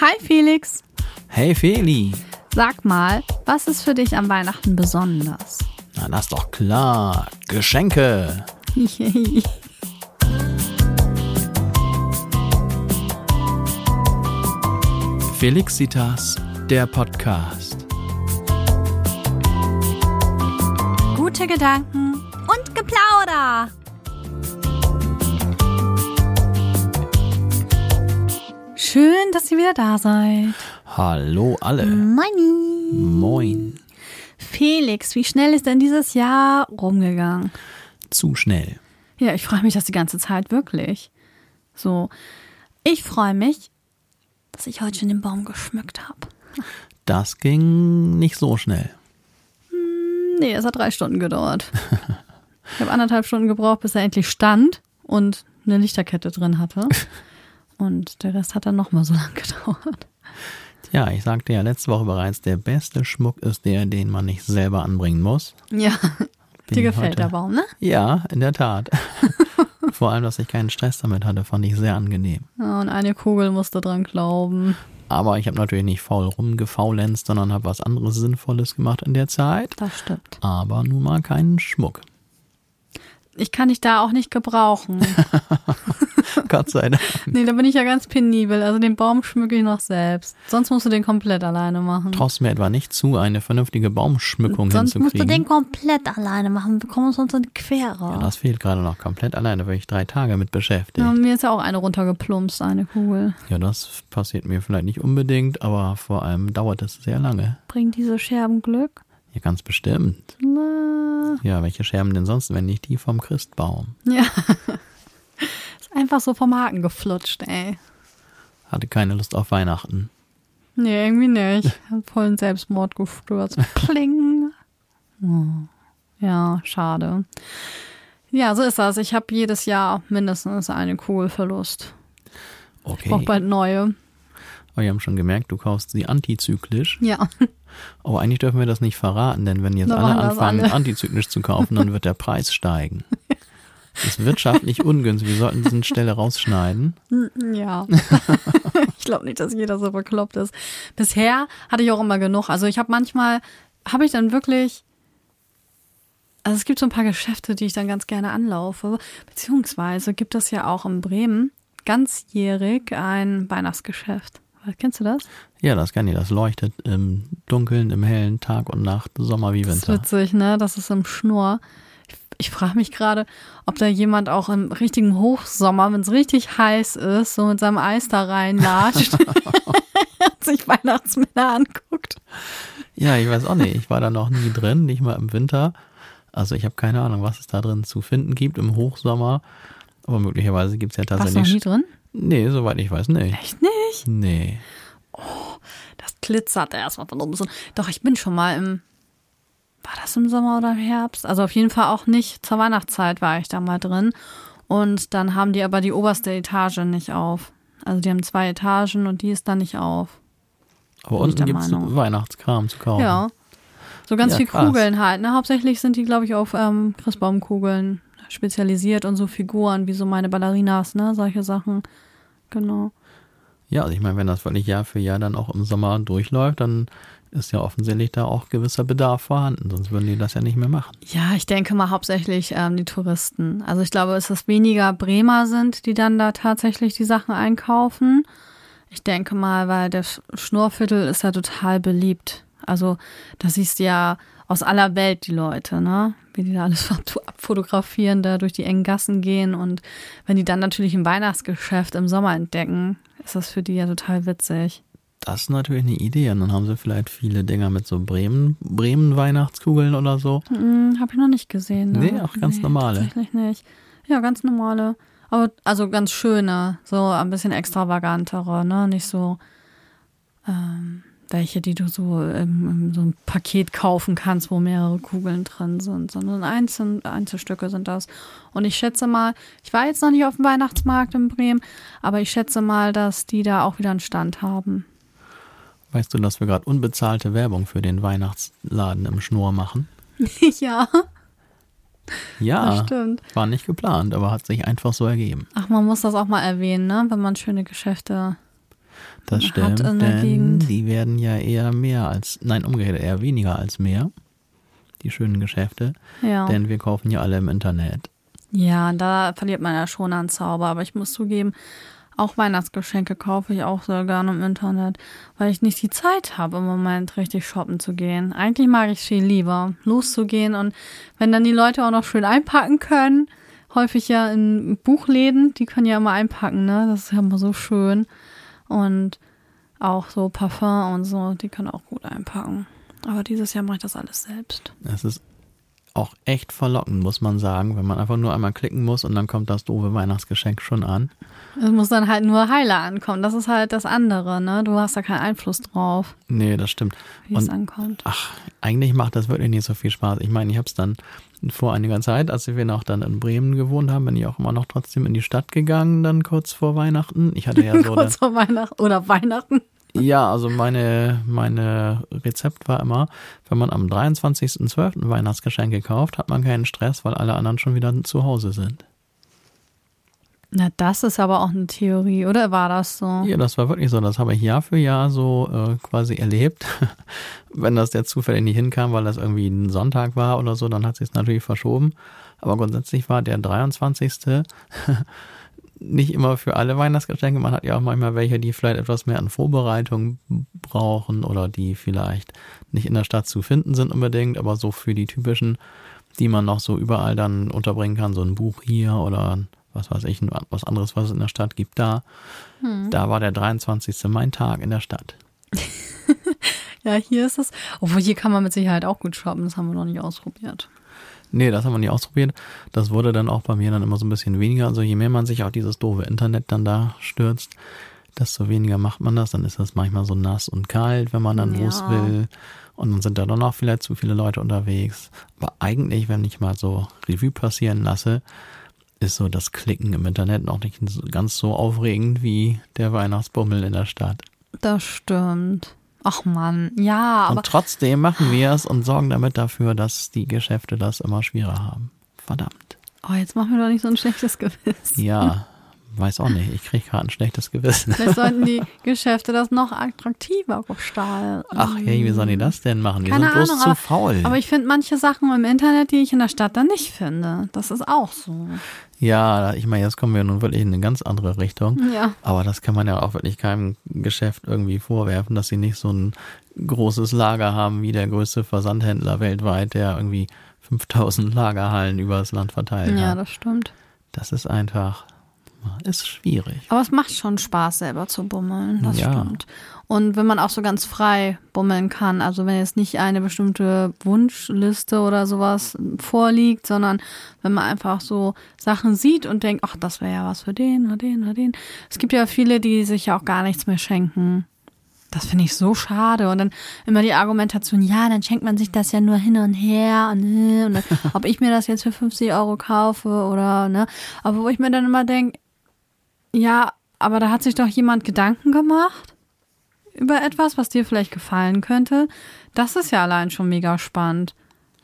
Hi Felix. Hey Feli. Sag mal, was ist für dich an Weihnachten besonders? Na, das ist doch klar. Geschenke. Felixitas, der Podcast. Gute Gedanken und Geplauder. Schön, dass ihr wieder da seid. Hallo alle. Moini. Moin. Felix, wie schnell ist denn dieses Jahr rumgegangen? Zu schnell. Ja, ich freue mich das die ganze Zeit wirklich. So, ich freue mich, dass ich heute schon den Baum geschmückt habe. Das ging nicht so schnell. Nee, es hat drei Stunden gedauert. Ich habe anderthalb Stunden gebraucht, bis er endlich stand und eine Lichterkette drin hatte. Und der Rest hat dann nochmal so lange gedauert. Ja, ich sagte ja letzte Woche bereits, der beste Schmuck ist der, den man nicht selber anbringen muss. Ja, Bin dir gefällt heute- der Baum, ne? Ja, in der Tat. Vor allem, dass ich keinen Stress damit hatte, fand ich sehr angenehm. Ja, und eine Kugel musste dran glauben. Aber ich habe natürlich nicht faul rumgefaulenzt, sondern habe was anderes Sinnvolles gemacht in der Zeit. Das stimmt. Aber nun mal keinen Schmuck. Ich kann dich da auch nicht gebrauchen. Gott sei Dank. Nee, da bin ich ja ganz penibel. Also den Baum schmücke ich noch selbst. Sonst musst du den komplett alleine machen. Traust mir etwa nicht zu, eine vernünftige Baumschmückung Sonst musst du hinzukriegen? den komplett alleine machen. Wir kommen uns sonst in die Quere. ja, das fehlt gerade noch komplett alleine, weil ich drei Tage mit beschäftigt. Ja, mir ist ja auch eine runtergeplumpst, eine Kugel. Ja, das passiert mir vielleicht nicht unbedingt, aber vor allem dauert es sehr lange. Bringen diese Scherben Glück? Ja, ganz bestimmt. Na, Ja, welche Scherben denn sonst, wenn nicht die vom Christbaum? ja. Ist einfach so vom Haken geflutscht, ey. Hatte keine Lust auf Weihnachten. Nee, irgendwie nicht. Hat vollen Selbstmord gestürzt. Pling. Oh. Ja, schade. Ja, so ist das. Ich habe jedes Jahr mindestens eine Kugelverlust. Ich brauche Okay. bald neue. Aber wir haben schon gemerkt, du kaufst sie antizyklisch. Ja. Aber eigentlich dürfen wir das nicht verraten, denn wenn jetzt Dann alle anfangen, alle. antizyklisch zu kaufen, dann wird der Preis steigen. Das ist wirtschaftlich ungünstig. Wir sollten diese Stelle rausschneiden. Ja. ich glaube nicht, dass jeder so bekloppt ist. Bisher hatte ich auch immer genug. Also ich habe manchmal, habe ich dann wirklich, also es gibt so ein paar Geschäfte, die ich dann ganz gerne anlaufe. Beziehungsweise gibt es ja auch in Bremen ganzjährig ein Weihnachtsgeschäft. Kennst du das? Ja, das kann ich. Das leuchtet im Dunkeln, im hellen Tag und Nacht, Sommer wie Das ist Winter. witzig, ne? Das ist im Schnur. Ich, ich frage mich gerade, ob da jemand auch im richtigen Hochsommer, wenn es richtig heiß ist, so mit seinem Eis da reinlatscht und sich Weihnachtsmänner anguckt. Ja, ich weiß auch nicht. Ich war da noch nie drin, nicht mal im Winter. Also ich habe keine Ahnung, was es da drin zu finden gibt im Hochsommer. Aber möglicherweise gibt es ja Warst du noch nie tatsächlich. drin? Nee, soweit ich weiß nicht. Echt nicht? Nee. Das glitzert erstmal von oben. so. Doch, ich bin schon mal im. War das im Sommer oder im Herbst? Also auf jeden Fall auch nicht. Zur Weihnachtszeit war ich da mal drin. Und dann haben die aber die oberste Etage nicht auf. Also die haben zwei Etagen und die ist dann nicht auf. Aber unten gibt es. Weihnachtskram zu kaufen. Ja. So ganz Ja, viel krass. Kugeln halt. Ne? Hauptsächlich sind die, glaube ich, auf ähm, Christbaumkugeln spezialisiert und so Figuren wie so meine Ballerinas, ne? Solche Sachen. Genau. Ja, also ich meine, wenn das wirklich Jahr für Jahr dann auch im Sommer durchläuft, dann ist ja offensichtlich da auch gewisser Bedarf vorhanden. Sonst würden die das ja nicht mehr machen. Ja, ich denke mal hauptsächlich ähm, die Touristen. Also ich glaube, es ist weniger Bremer sind, die dann da tatsächlich die Sachen einkaufen. Ich denke mal, weil das Schnurrviertel ist ja total beliebt. Also da siehst du ja aus aller Welt die Leute, ne? Wie die da alles abfotografieren, da durch die engen Gassen gehen. Und wenn die dann natürlich ein Weihnachtsgeschäft im Sommer entdecken, ist das für die ja total witzig. Das ist natürlich eine Idee. Und dann haben sie vielleicht viele Dinger mit so Bremen, Bremen-Weihnachtskugeln oder so. Hm, Habe ich noch nicht gesehen. Ne? Nee, auch ganz normale. Tatsächlich nicht. Ja, ganz normale. Aber also ganz schöne, so ein bisschen extravagantere, ne? Nicht so ähm, welche, die du so im, im so ein Paket kaufen kannst, wo mehrere Kugeln drin sind, sondern Einzel Einzelstücke sind das. Und ich schätze mal, ich war jetzt noch nicht auf dem Weihnachtsmarkt in Bremen, aber ich schätze mal, dass die da auch wieder einen Stand haben. Weißt du, dass wir gerade unbezahlte Werbung für den Weihnachtsladen im Schnur machen? ja, Ja, das stimmt. war nicht geplant, aber hat sich einfach so ergeben. Ach, man muss das auch mal erwähnen, ne? Wenn man schöne Geschäfte Das stimmt, in der denn Gegend. die werden ja eher mehr als, nein, umgekehrt, eher weniger als mehr. Die schönen Geschäfte. Ja. Denn wir kaufen ja alle im Internet. Ja, da verliert man ja schon an Zauber. Aber ich muss zugeben, auch Weihnachtsgeschenke kaufe ich auch sehr gerne im Internet, weil ich nicht die Zeit habe, im Moment richtig shoppen zu gehen. Eigentlich mag ich viel lieber, loszugehen und wenn dann die Leute auch noch schön einpacken können, häufig ja in Buchläden, die können ja immer einpacken, ne? Das ist ja immer so schön. Und auch so Parfum und so, die können auch gut einpacken. Aber dieses Jahr mache ich das alles selbst. Es ist auch echt verlockend, muss man sagen, wenn man einfach nur einmal klicken muss und dann kommt das doofe Weihnachtsgeschenk schon an. Es muss dann halt nur heiler ankommen. Das ist halt das andere, ne? Du hast da keinen Einfluss drauf, Nee, das stimmt. wie es Und ankommt. ach, eigentlich macht das wirklich nicht so viel Spaß. Ich meine, ich habe es dann vor einiger Zeit, als wir noch dann in Bremen gewohnt haben, bin ich auch immer noch trotzdem in die Stadt gegangen, dann kurz vor Weihnachten. Ich hatte ja so Kurz vor Weihnachten oder Weihnachten. Ja, also meine, meine Rezept war immer, wenn man am 23.12. Weihnachtsgeschenke kauft, hat man keinen Stress, weil alle anderen schon wieder zu Hause sind. Na, das ist aber auch eine Theorie, oder war das so? Ja, das war wirklich so. Das habe ich Jahr für Jahr so äh, quasi erlebt. wenn das der zufällig nicht hinkam, weil das irgendwie ein Sonntag war oder so, dann hat sich es natürlich verschoben. Aber grundsätzlich war der 23. nicht immer für alle Weihnachtsgeschenke. Man hat ja auch manchmal welche, die vielleicht etwas mehr an Vorbereitung brauchen oder die vielleicht nicht in der Stadt zu finden sind unbedingt, aber so für die typischen, die man noch so überall dann unterbringen kann, so ein Buch hier oder was weiß ich, was anderes, was es in der Stadt gibt, da. Da war der 23. mein Tag in der Stadt. Ja, hier ist es. Obwohl, hier kann man mit Sicherheit auch gut shoppen. Das haben wir noch nicht ausprobiert. Nee, das haben wir nie ausprobiert. Das wurde dann auch bei mir dann immer so ein bisschen weniger. Also je mehr man sich auf dieses doofe Internet dann da stürzt, desto weniger macht man das. Dann ist das manchmal so nass und kalt, wenn man dann Ja. los will. Und dann sind da dann auch vielleicht zu viele Leute unterwegs. Aber eigentlich, wenn ich mal so Revue passieren lasse, ist so das Klicken im Internet noch nicht ganz so aufregend wie der Weihnachtsbummel in der Stadt. Das stimmt. Ach man, ja, aber Und trotzdem machen wir es und sorgen damit dafür, dass die Geschäfte das immer schwerer haben. Verdammt. oh, jetzt machen wir doch nicht so ein schlechtes Gewissen. Ja, weiß auch nicht. Ich kriege gerade ein schlechtes Gewissen. Vielleicht sollten die Geschäfte das noch attraktiver gestalten. Ach hey, wie sollen die das denn machen? Die Keine sind bloß Ahnung, zu aber- faul. Aber ich finde manche Sachen im Internet, die ich in der Stadt dann nicht finde. Das ist auch so. Ja, ich meine, jetzt kommen wir nun wirklich in eine ganz andere Richtung. Ja. Aber das kann man ja auch wirklich keinem Geschäft irgendwie vorwerfen, dass sie nicht so ein großes Lager haben wie der größte Versandhändler weltweit, der irgendwie 5000 Lagerhallen über das Land verteilt Ja, hat. das stimmt. Das ist einfach, ist schwierig. Aber es macht schon Spaß, selber zu bummeln. Das Ja. stimmt. Und wenn man auch so ganz frei bummeln kann, also wenn jetzt nicht eine bestimmte Wunschliste oder sowas vorliegt, sondern wenn man einfach so Sachen sieht und denkt, ach, das wäre ja was für den oder den oder den. Es gibt ja viele, die sich ja auch gar nichts mehr schenken. Das finde ich so schade. Und dann immer die Argumentation, ja, dann schenkt man sich das ja nur hin und her und, äh, und dann, ob ich mir das jetzt für 50 Euro kaufe oder, ne. Aber wo ich mir dann immer denke, ja, aber da hat sich doch jemand Gedanken gemacht über etwas, was dir vielleicht gefallen könnte. Das ist ja allein schon mega spannend.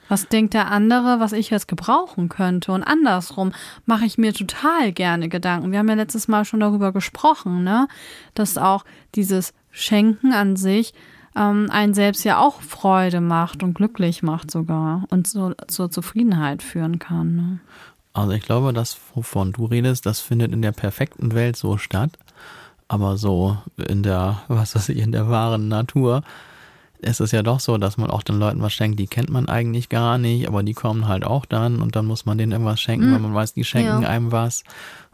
Was denkt der andere, was ich jetzt gebrauchen könnte? Und andersrum mache ich mir total gerne Gedanken. Wir haben ja letztes Mal schon darüber gesprochen, ne? Dass auch dieses Schenken an sich ähm, einen selbst ja auch Freude macht und glücklich macht sogar und so zur Zufriedenheit führen kann. Ne? Also ich glaube, das, wovon du redest, das findet in der perfekten Welt so statt. Aber so in der, was weiß ich, in der wahren Natur ist es ja doch so, dass man auch den Leuten was schenkt, die kennt man eigentlich gar nicht, aber die kommen halt auch dann und dann muss man denen irgendwas schenken, weil man weiß, die schenken Ja. einem was.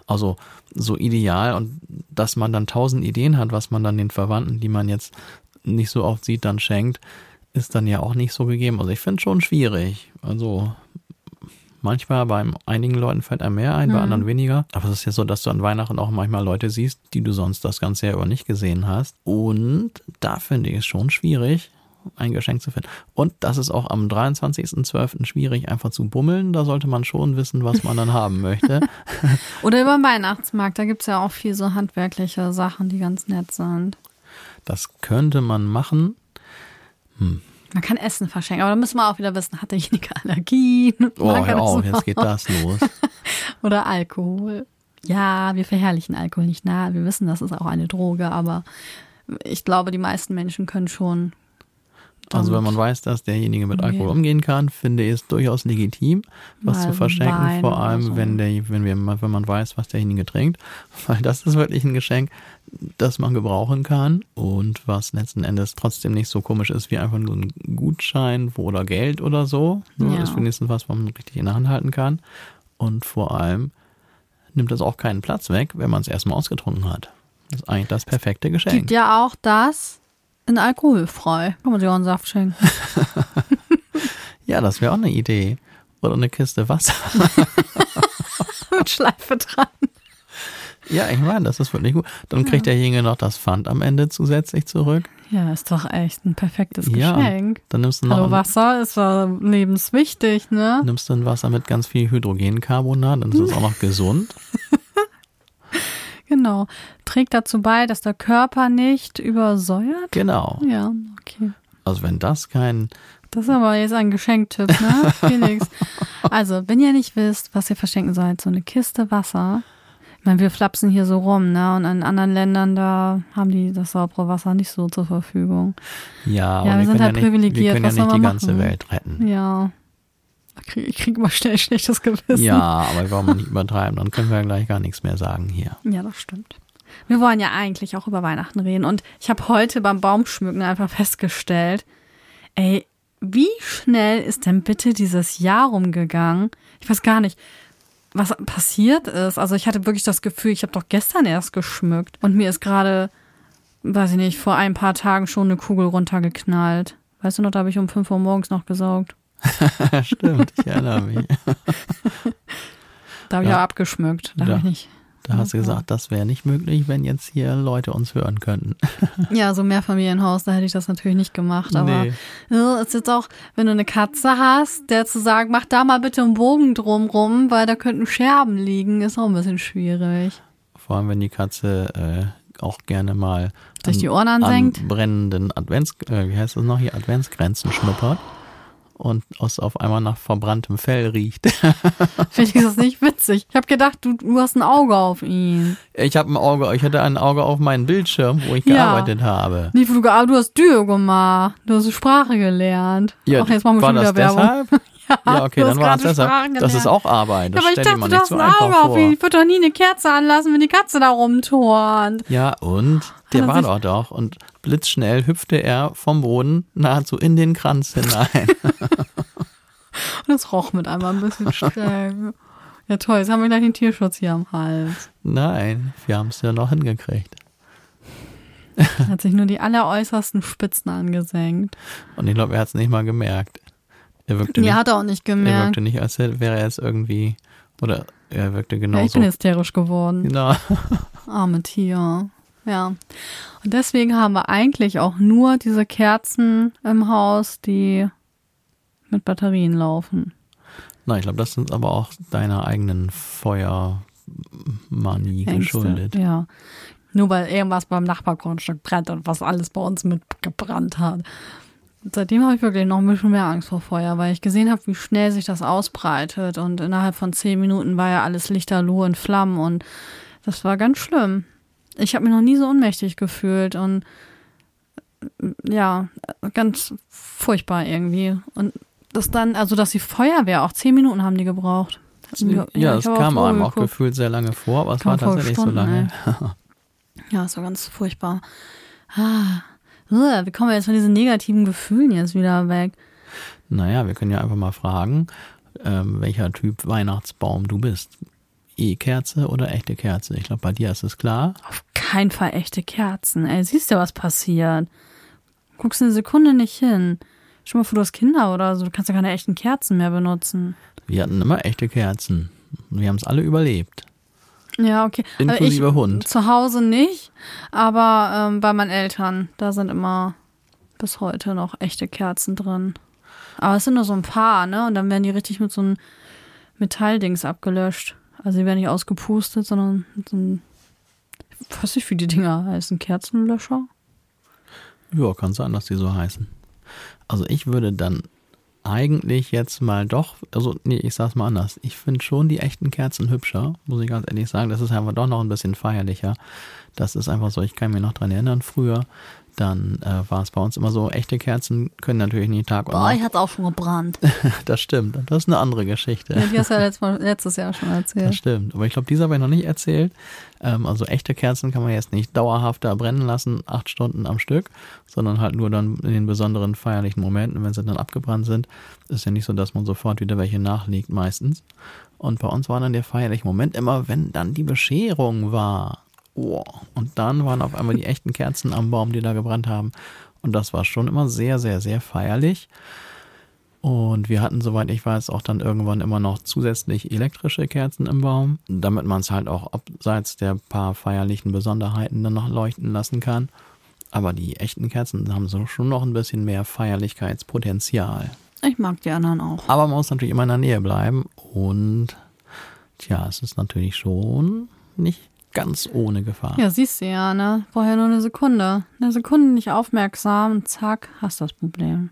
Also so ideal und dass man dann tausend Ideen hat, was man dann den Verwandten, die man jetzt nicht so oft sieht, dann schenkt, ist dann ja auch nicht so gegeben. Also ich finde schon schwierig. Also manchmal bei einigen Leuten fällt einem mehr ein, bei anderen weniger. Aber es ist ja so, dass du an Weihnachten auch manchmal Leute siehst, die du sonst das ganze Jahr über nicht gesehen hast. Und da finde ich es schon schwierig, ein Geschenk zu finden. Und das ist auch am 23.12. schwierig, einfach zu bummeln. Da sollte man schon wissen, was man dann haben möchte. Oder über den Weihnachtsmarkt, da gibt's ja auch viel so handwerkliche Sachen, die ganz nett sind. Das könnte man machen. Man kann Essen verschenken, aber da müssen wir auch wieder wissen, hat derjenige Allergien? Oh, er hör auf, jetzt geht das los. Oder Alkohol. Ja, wir verherrlichen Alkohol nicht. Na, wir wissen, das ist auch eine Droge, aber ich glaube, die meisten Menschen können schon. Also wenn man weiß, dass derjenige mit. Alkohol umgehen kann, finde ich es durchaus legitim, was Mal zu verschenken, Wein vor allem so. wenn der, wenn wir, wenn man weiß, was derjenige trinkt, weil das ist wirklich ein Geschenk, das man gebrauchen kann und was letzten Endes trotzdem nicht so komisch ist wie einfach nur ein Gutschein oder Geld oder so. Nur Ja. ist wenigstens was, was man richtig in der Hand halten kann und vor allem nimmt das auch keinen Platz weg, wenn man es erstmal ausgetrunken hat. Das ist eigentlich das perfekte Geschenk. Gibt ja auch das in alkoholfrei. Kann man sich auch einen Saft schenken. Ja, das wäre auch eine Idee. Oder eine Kiste Wasser. Mit Schleife dran. Ja, ich meine, das ist wirklich gut. Dann kriegt derjenige noch das Pfand am Ende zusätzlich zurück. Ja, ist doch echt ein perfektes Ja, Geschenk. Dann nimmst du noch Hallo, Wasser ist ja lebenswichtig, ne? nimmst du ein Wasser mit ganz viel Hydrogencarbonat, dann ist es auch noch gesund. Genau. Trägt dazu bei, dass der Körper nicht übersäuert. Genau. Ja, okay. Also wenn das kein, Das ist aber jetzt ein Geschenktipp, ne? Felix. Also, wenn ihr nicht wisst, was ihr verschenken sollt, so eine Kiste Wasser. Ich meine, wir flapsen hier so rum, ne? Und in anderen Ländern, da haben die das saubere Wasser nicht so zur Verfügung. ja, aber Ja, wir wir, sind halt ja nicht, wir privilegiert. können ja Was nicht die man ganze machen? Welt retten. Ja. Ich krieg, ich krieg immer schnell schlechtes Gewissen. Ja, aber wir wollen mal nicht übertreiben, dann können wir ja gleich gar nichts mehr sagen hier. Ja, das stimmt. Wir wollen ja eigentlich auch über Weihnachten reden. Und ich habe heute beim Baumschmücken einfach festgestellt, ey, wie schnell ist denn bitte dieses Jahr rumgegangen? Ich weiß gar nicht, was passiert ist. Also ich hatte wirklich das Gefühl, ich habe doch gestern erst geschmückt. Und mir ist gerade, weiß ich nicht, vor ein paar Tagen schon eine Kugel runtergeknallt. Weißt du noch, da habe ich um 5 Uhr morgens noch gesaugt. Stimmt, ich erinnere mich. Da habe ich Ja. auch abgeschmückt. Da Ja. habe ich nicht. Da hast du gesagt, das wäre nicht möglich, wenn jetzt hier Leute uns hören könnten. Ja, so Mehrfamilienhaus, da hätte ich das natürlich nicht gemacht. Aber Nee. ja, ist jetzt auch, wenn du eine Katze hast, der zu sagen, mach da mal bitte einen Bogen drumrum, weil da könnten Scherben liegen, ist auch ein bisschen schwierig. Vor allem, wenn die Katze äh, auch gerne mal Sich an- die Ohren ansenkt. an brennenden Advents, äh, wie heißt das noch hier, Adventsgrenzen schnuppert und aus auf einmal nach verbranntem Fell riecht. Finde ich das nicht witzig. Ich habe gedacht, du, du hast ein Auge auf ihn. Ich habe ein Auge, ich hatte ein Auge auf meinen Bildschirm, wo ich Ja. gearbeitet habe. Nee, du, ah, du hast Dio gemacht. Du hast Sprache gelernt. Ja, Ach, jetzt machen wir war schon wieder das Werbung. deshalb? Ja, okay, dann war es deshalb. Das ist auch Arbeit. Das Ja, aber ich dachte, du nicht hast so ein Auge auf ihn. Ich würde doch nie eine Kerze anlassen, wenn die Katze da rumturnt. Ja, und der er war dort doch. Und blitzschnell hüpfte er vom Boden nahezu in den Kranz hinein. Und es roch mit einmal ein bisschen streng. Ja, toll. Jetzt haben wir gleich den Tierschutz hier am Hals. Nein, wir haben es ja noch hingekriegt. Hat sich nur die alleräußersten Spitzen angesenkt. Und ich glaube, er hat es nicht mal gemerkt. Er wirkte, Nee, nicht, hat er auch nicht er gemerkt. wirkte nicht, als wäre er jetzt irgendwie, oder er wirkte Ja, genauso. ich bin hysterisch geworden. genau. Arme Tier. Ja. Und deswegen haben wir eigentlich auch nur diese Kerzen im Haus, die mit Batterien laufen. Na, ich glaube, das sind aber auch deiner eigenen Feuermanie Ängste. geschuldet. Ja. Nur weil irgendwas beim Nachbargrundstück brennt und was alles bei uns mitgebrannt hat. Seitdem habe ich wirklich noch ein bisschen mehr Angst vor Feuer, weil ich gesehen habe, wie schnell sich das ausbreitet. Und innerhalb von zehn Minuten war ja alles lichterloh in Flammen und das war ganz schlimm. Ich habe mich noch nie so ohnmächtig gefühlt und äh, ja, ganz furchtbar irgendwie. Und das dann, also dass die Feuerwehr auch zehn Minuten haben die gebraucht. Ja, es habe kam einem auch gefühlt sehr lange vor, aber es Kam war tatsächlich so Stunden, lange. Ja, es war ganz furchtbar. Ah, wie kommen wir jetzt von diesen negativen Gefühlen jetzt wieder weg? Naja, wir können ja einfach mal fragen, ähm, welcher Typ Weihnachtsbaum du bist. E-Kerze oder echte Kerze? Ich glaube, bei dir ist es klar. Auf keinen Fall echte Kerzen. Ey, siehst du, was passiert? Guckst eine Sekunde nicht hin. Schon mal vor, du hast Kinder oder so. Du kannst ja keine echten Kerzen mehr benutzen. Wir hatten immer echte Kerzen. Wir haben es alle überlebt. Ja, okay. Also Inklusive ich, Hund. Zu Hause nicht, aber ähm, bei meinen Eltern, da sind immer bis heute noch echte Kerzen drin. Aber es sind nur so ein paar, ne? Und dann werden die richtig mit so einem Metalldings abgelöscht. Also die werden nicht ausgepustet, sondern so einem, ich weiß nicht, wie die Dinger heißen, Kerzenlöscher. Ja, kann sein, dass die so heißen. Also ich würde dann eigentlich jetzt mal doch, also nee, ich sag's mal anders. Ich finde schon die echten Kerzen hübscher, muss ich ganz ehrlich sagen. Das ist einfach doch noch ein bisschen feierlicher. Das ist einfach so, ich kann mich noch dran erinnern, früher dann äh, war es bei uns immer so, echte Kerzen können natürlich nicht Tag und Boah, Nacht. ich hat's auch schon gebrannt. das stimmt. Das ist eine andere Geschichte. Ja, die hast du ja letztes, Mal, letztes Jahr schon erzählt. Das stimmt. Aber ich glaube, diese habe ich noch nicht erzählt. Ähm, also echte Kerzen kann man jetzt nicht dauerhaft da brennen lassen, acht Stunden am Stück, sondern halt nur dann in den besonderen feierlichen Momenten, wenn sie dann abgebrannt sind. Ist ja nicht so, dass man sofort wieder welche nachlegt meistens. Und bei uns war dann der feierliche Moment immer, wenn dann die Bescherung war. Oh. Und dann waren auf einmal die echten Kerzen am Baum, die da gebrannt haben. Und das war schon immer sehr, sehr, sehr feierlich. Und wir hatten, soweit ich weiß, auch dann irgendwann immer noch zusätzlich elektrische Kerzen im Baum, damit man es halt auch abseits der paar feierlichen Besonderheiten dann noch leuchten lassen kann. Aber die echten Kerzen haben so schon noch ein bisschen mehr Feierlichkeitspotenzial. Ich mag die anderen auch. Aber man muss natürlich immer in der Nähe bleiben und tja, es ist natürlich schon nicht ganz ohne Gefahr. Ja, siehst du ja, ne? Vorher nur eine Sekunde. Eine Sekunde nicht aufmerksam, zack, hast das Problem.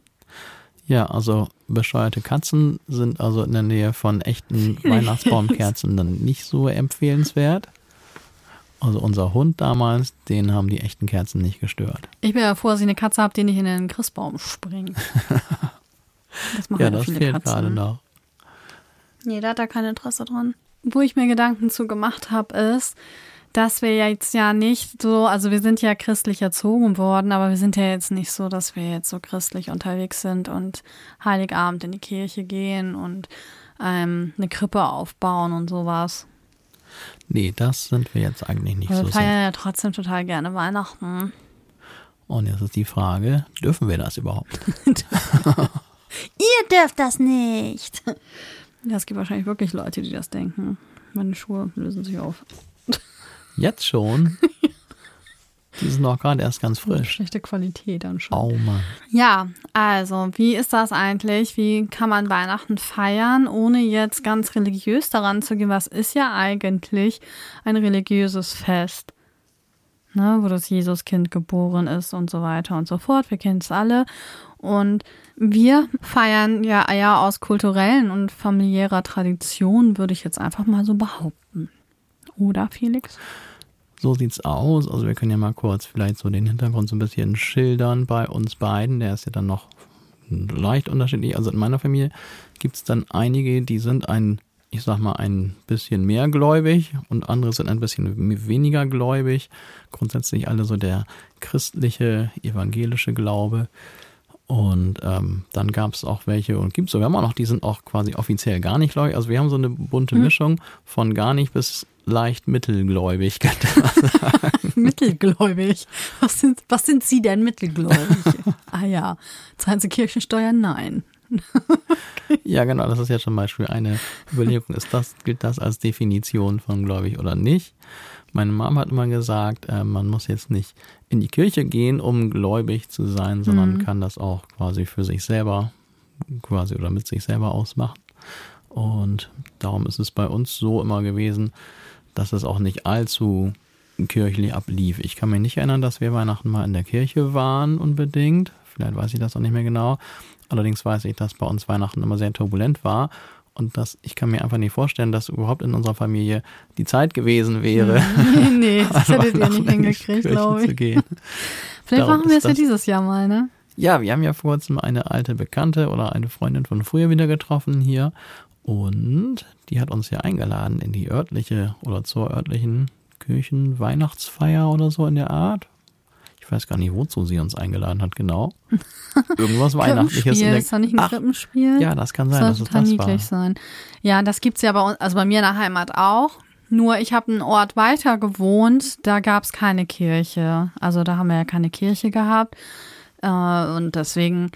Ja, also bescheuerte Katzen sind also in der Nähe von echten Weihnachtsbaumkerzen dann nicht so empfehlenswert. Also unser Hund damals, den haben die echten Kerzen nicht gestört. Ich bin ja froh, dass ich eine Katze habe, die nicht in den Christbaum springt. Das machen ja, ja das viele fehlt Katzen. gerade noch. Nee, da hat er kein Interesse dran. Wo ich mir Gedanken zu gemacht habe, ist, dass wir jetzt ja nicht so, also wir sind ja christlich erzogen worden, aber wir sind ja jetzt nicht so, dass wir jetzt so christlich unterwegs sind und Heiligabend in die Kirche gehen und ähm, eine Krippe aufbauen und sowas. Nee, das sind wir jetzt eigentlich nicht Wir so sehr. feiern ja trotzdem total gerne Weihnachten. Und jetzt ist die Frage, dürfen wir das überhaupt? Ihr dürft das nicht. Ja, es gibt wahrscheinlich wirklich Leute, die das denken. Meine Schuhe lösen sich auf. Jetzt schon? Die sind noch gerade erst ganz frisch. Schlechte Qualität dann schon. Oh Mann. Ja, also, wie ist das eigentlich? Wie kann man Weihnachten feiern, ohne jetzt ganz religiös daran zu gehen? Was ist ja eigentlich ein religiöses Fest? Ne, wo das Jesuskind geboren ist und so weiter und so fort. Wir kennen es alle. Und wir feiern ja eher aus kulturellen und familiärer Tradition, würde ich jetzt einfach mal so behaupten. Oder, Felix? So sieht's aus. Also wir können ja mal kurz vielleicht so den Hintergrund so ein bisschen schildern bei uns beiden. Der ist ja dann noch leicht unterschiedlich. Also in meiner Familie gibt's dann einige, die sind ein, ich sag mal, ein bisschen mehr gläubig und andere sind ein bisschen weniger gläubig. Grundsätzlich alle so der christliche, evangelische Glaube. Und ähm, dann gab es auch welche und gibt sogar immer noch, die sind auch quasi offiziell gar nicht gläubig. Also wir haben so eine bunte Mischung von gar nicht bis leicht mittelgläubig, könnte man sagen. Mittelgläubig. Was sind, was sind Sie denn mittelgläubig? ah ja, zahlen Sie Kirchensteuer? Nein. Ja, genau, das ist ja zum Beispiel eine Überlegung. Ist das, gilt das als Definition von gläubig oder nicht? Meine Mom hat immer gesagt, äh, man muss jetzt nicht in die Kirche gehen, um gläubig zu sein, sondern kann das auch quasi für sich selber, quasi oder mit sich selber ausmachen. Und darum ist es bei uns so immer gewesen, dass es auch nicht allzu kirchlich ablief. Ich kann mich nicht erinnern, dass wir Weihnachten mal in der Kirche waren unbedingt. Vielleicht weiß ich das auch nicht mehr genau. Allerdings weiß ich, dass bei uns Weihnachten immer sehr turbulent war und dass ich kann mir einfach nicht vorstellen, dass überhaupt in unserer Familie die Zeit gewesen wäre. Nee, nee, das an hättet ihr nicht hingekriegt, glaube ich. Vielleicht Darum machen wir es ja das- dieses Jahr mal, ne? Ja, wir haben ja vor kurzem eine alte Bekannte oder eine Freundin von früher wieder getroffen hier und die hat uns ja eingeladen in die örtliche oder zur örtlichen Kirchenweihnachtsfeier oder so in der Art. Ich weiß gar nicht, wozu sie uns eingeladen hat, genau. Irgendwas Weihnachtliches. In der- ist da nicht ein Ach, Krippenspiel? ja, das kann sein, soll dass es das war. sein. Ja, das gibt's ja bei uns, also bei mir in der Heimat auch. Nur ich habe einen Ort weiter gewohnt, da gab's keine Kirche. Also da haben wir ja keine Kirche gehabt. Äh, und deswegen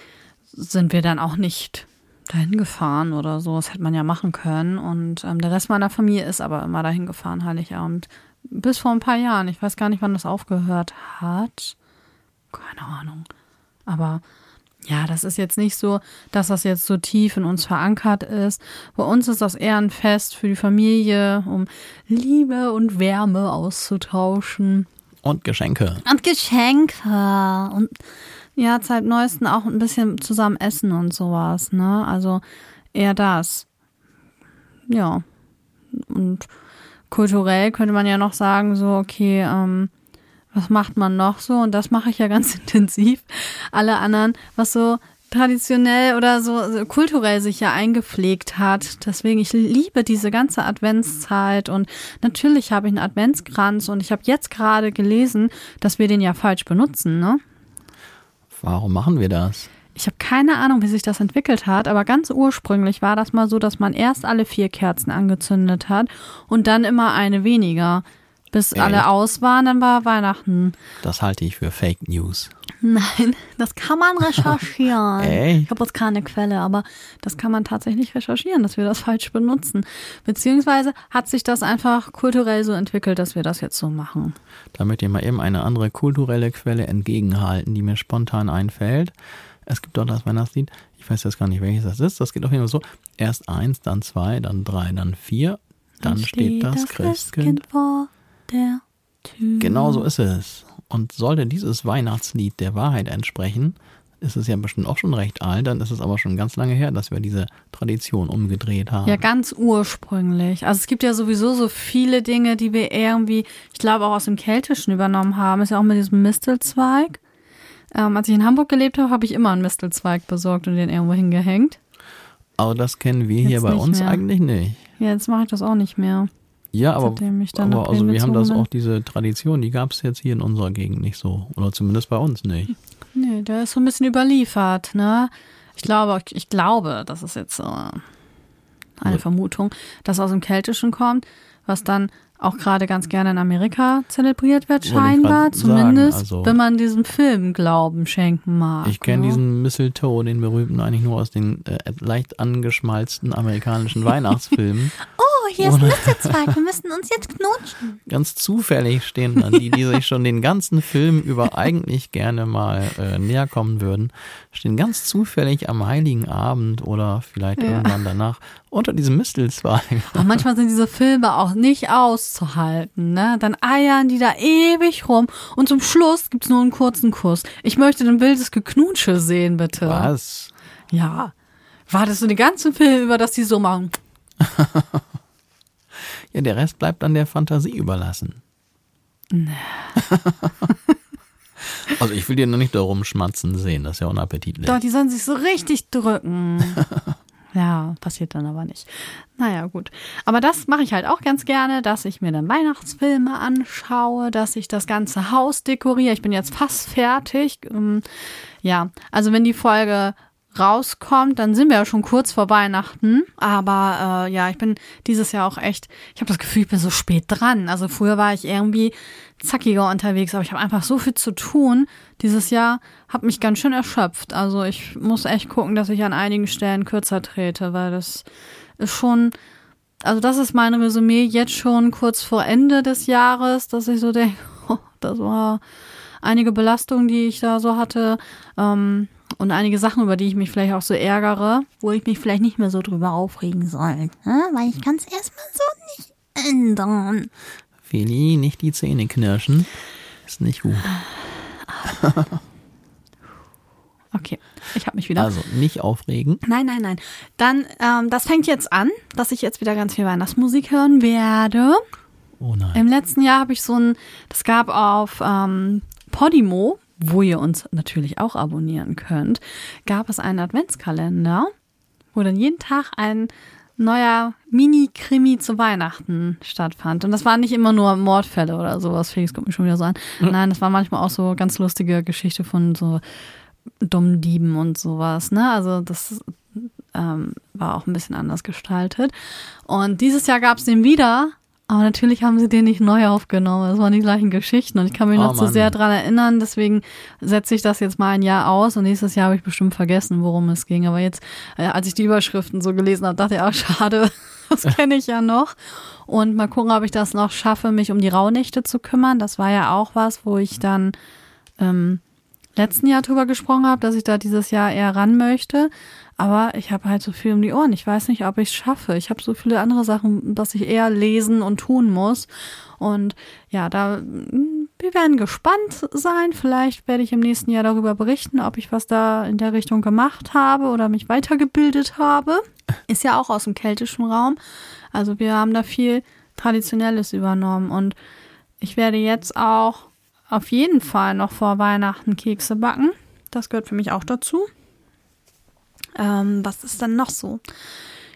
sind wir dann auch nicht dahin gefahren oder so. Das hätte man ja machen können. Und ähm, der Rest meiner Familie ist aber immer dahin gefahren, Heiligabend. Bis vor ein paar Jahren. Ich weiß gar nicht, wann das aufgehört hat. Keine Ahnung. Aber ja, das ist jetzt nicht so, dass das jetzt so tief in uns verankert ist. Bei uns ist das eher ein Fest für die Familie, um Liebe und Wärme auszutauschen. Und Geschenke. Und Geschenke und Ja, seit neuesten auch ein bisschen zusammen essen und sowas, ne? Also eher das. Ja. Und kulturell könnte man ja noch sagen, so, okay, ähm, was macht man noch so? Und das mache ich ja ganz intensiv. Alle anderen, was so traditionell oder so, kulturell sich ja eingepflegt hat. Deswegen, ich liebe diese ganze Adventszeit und natürlich habe ich einen Adventskranz und ich habe jetzt gerade gelesen, dass wir den ja falsch benutzen, ne? Warum machen wir das? Ich habe keine Ahnung, wie sich das entwickelt hat, aber ganz ursprünglich war das mal so, dass man erst alle vier Kerzen angezündet hat und dann immer eine weniger. Bis Echt? alle aus waren, dann war Weihnachten. Das halte ich für Fake News. Nein, das kann man recherchieren. Echt? Ich habe jetzt keine Quelle, aber das kann man tatsächlich recherchieren, dass wir das falsch benutzen. Beziehungsweise hat sich das einfach kulturell so entwickelt, dass wir das jetzt so machen. Damit ihr mal eben eine andere kulturelle Quelle entgegenhalten, die mir spontan einfällt. Es gibt dort das Weihnachtslied, ich weiß jetzt gar nicht, welches das ist. Das geht auf jeden Fall so: erst eins, dann zwei, dann drei, dann vier. Dann steht das Christkind. vor der Tür. Genau so ist es. Und sollte dieses Weihnachtslied der Wahrheit entsprechen, ist es ja bestimmt auch schon recht alt, dann ist es aber schon ganz lange her, dass wir diese Tradition umgedreht haben. Ja, ganz ursprünglich. Also es gibt ja sowieso so viele Dinge, die wir irgendwie, ich glaube auch aus dem Keltischen übernommen haben. Ist ja auch mit diesem Mistelzweig. Ähm, als ich in Hamburg gelebt habe, habe ich immer einen Mistelzweig besorgt und den irgendwo hingehängt. aber das kennen wir hier Jetzt bei nicht uns mehr. eigentlich nicht. Ja, jetzt mache ich das auch nicht mehr. Ja, aber, aber also wir haben das bin. auch, diese Tradition, die gab es jetzt hier in unserer Gegend nicht so. Oder zumindest bei uns nicht. Nee, der ist so ein bisschen überliefert, ne? Ich glaube, ich glaube, das ist jetzt so eine Ja. Vermutung, dass aus dem Keltischen kommt, was dann auch gerade ganz gerne in Amerika zelebriert wird, scheinbar. grad sagen, Zumindest, also- wenn man diesem Film Glauben schenken mag. Ich kenne ne? diesen Mistletoe, den berühmten, eigentlich nur aus den äh, leicht angeschmalzten amerikanischen Weihnachtsfilmen. Oh, hier ist ein Mistelzweig, wir müssen uns jetzt knutschen. Ganz zufällig stehen dann die, die sich schon den ganzen Film über eigentlich gerne mal äh, näher kommen würden, stehen ganz zufällig am Heiligen Abend oder vielleicht Ja. irgendwann danach unter diesem Mistelzweig. Aber manchmal sind diese Filme auch nicht auszuhalten, ne? Dann eiern die da ewig rum und zum Schluss gibt's nur einen kurzen Kuss. Ich möchte ein wildes Geknutsche sehen, bitte. Was? Ja. Wartest du den ganzen Film über, dass die so machen? Ja, der Rest bleibt dann der Fantasie überlassen. also ich will dir noch nicht darum schmatzen sehen, das ist ja unappetitlich. Doch, die sollen sich so richtig drücken. Ja, passiert dann aber nicht. Naja, gut. Aber das mache ich halt auch ganz gerne, dass ich mir dann Weihnachtsfilme anschaue, dass ich das ganze Haus dekoriere. Ich bin jetzt fast fertig. Ähm, Ja, also wenn die Folge rauskommt, dann sind wir ja schon kurz vor Weihnachten. Aber äh, ja, ich bin dieses Jahr auch echt, ich habe das Gefühl, ich bin so spät dran. Also früher war ich irgendwie zackiger unterwegs, aber ich habe einfach so viel zu tun. Dieses Jahr hat mich ganz schön erschöpft. Also ich muss echt gucken, dass ich an einigen Stellen kürzer trete, weil das ist schon, also das ist mein Resümee jetzt schon kurz vor Ende des Jahres, dass ich so denke, oh, das war einige Belastungen, die ich da so hatte. Ähm, und einige Sachen, über die ich mich vielleicht auch so ärgere, wo ich mich vielleicht nicht mehr so drüber aufregen soll. Ne? Weil ich kann es erstmal so nicht ändern. Feli, nicht die Zähne knirschen. Ist nicht gut. Okay, ich habe mich wieder. Also nicht aufregen. Nein, nein, nein. Dann, ähm, das fängt jetzt an, dass ich jetzt wieder ganz viel Weihnachtsmusik hören werde. Oh nein. Im letzten Jahr habe ich so ein, das gab auf ähm, Podimo, wo ihr uns natürlich auch abonnieren könnt, gab es einen Adventskalender, wo dann jeden Tag ein neuer Mini-Krimi zu Weihnachten stattfand. Und das waren nicht immer nur Mordfälle oder sowas, Felix kommt mir schon wieder so an. Nein, das war manchmal auch so ganz lustige Geschichte von so dummen Dieben und sowas, ne? Also das ähm, war auch ein bisschen anders gestaltet. Und dieses Jahr gab es den wieder, aber natürlich haben sie den nicht neu aufgenommen. Das waren die gleichen Geschichten und ich kann mich Oh noch so Mann. sehr dran erinnern. Deswegen setze ich das jetzt mal ein Jahr aus und nächstes Jahr habe ich bestimmt vergessen, worum es ging. Aber jetzt, äh, als ich die Überschriften so gelesen habe, dachte ich, ach schade, das kenne ich ja noch. Und mal gucken, ob ich das noch schaffe, mich um die Rauhnächte zu kümmern. Das war ja auch was, wo ich dann ähm, letzten Jahr drüber gesprochen habe, dass ich da dieses Jahr eher ran möchte. Aber ich habe halt so viel um die Ohren. Ich weiß nicht, ob ich es schaffe. Ich habe so viele andere Sachen, dass ich eher lesen und tun muss. Und ja, da mm, wir werden gespannt sein. Vielleicht werde ich im nächsten Jahr darüber berichten, ob ich was da in der Richtung gemacht habe oder mich weitergebildet habe. Ist ja auch aus dem keltischen Raum. Also wir haben da viel Traditionelles übernommen und ich werde jetzt auch auf jeden Fall noch vor Weihnachten Kekse backen. Das gehört für mich auch dazu. Ähm, was ist denn noch so?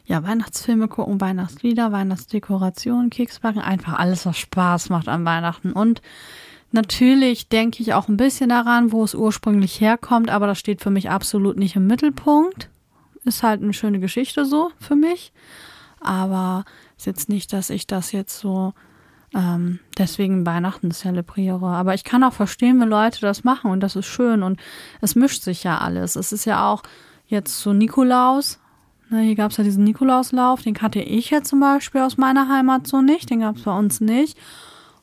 Ja, Weihnachtsfilme gucken, Weihnachtslieder, Weihnachtsdekoration, Keks backen, einfach alles, was Spaß macht an Weihnachten. Und natürlich denke ich auch ein bisschen daran, wo es ursprünglich herkommt, aber das steht für mich absolut nicht im Mittelpunkt. Ist halt eine schöne Geschichte so für mich. Aber ist jetzt nicht, dass ich das jetzt so ähm, deswegen Weihnachten zelebriere. Aber ich kann auch verstehen, wenn Leute das machen und das ist schön und es mischt sich ja alles. Es ist ja auch jetzt so Nikolaus. Na, hier gab es ja diesen Nikolauslauf, den kannte ich jetzt zum Beispiel aus meiner Heimat so nicht, den gab es bei uns nicht.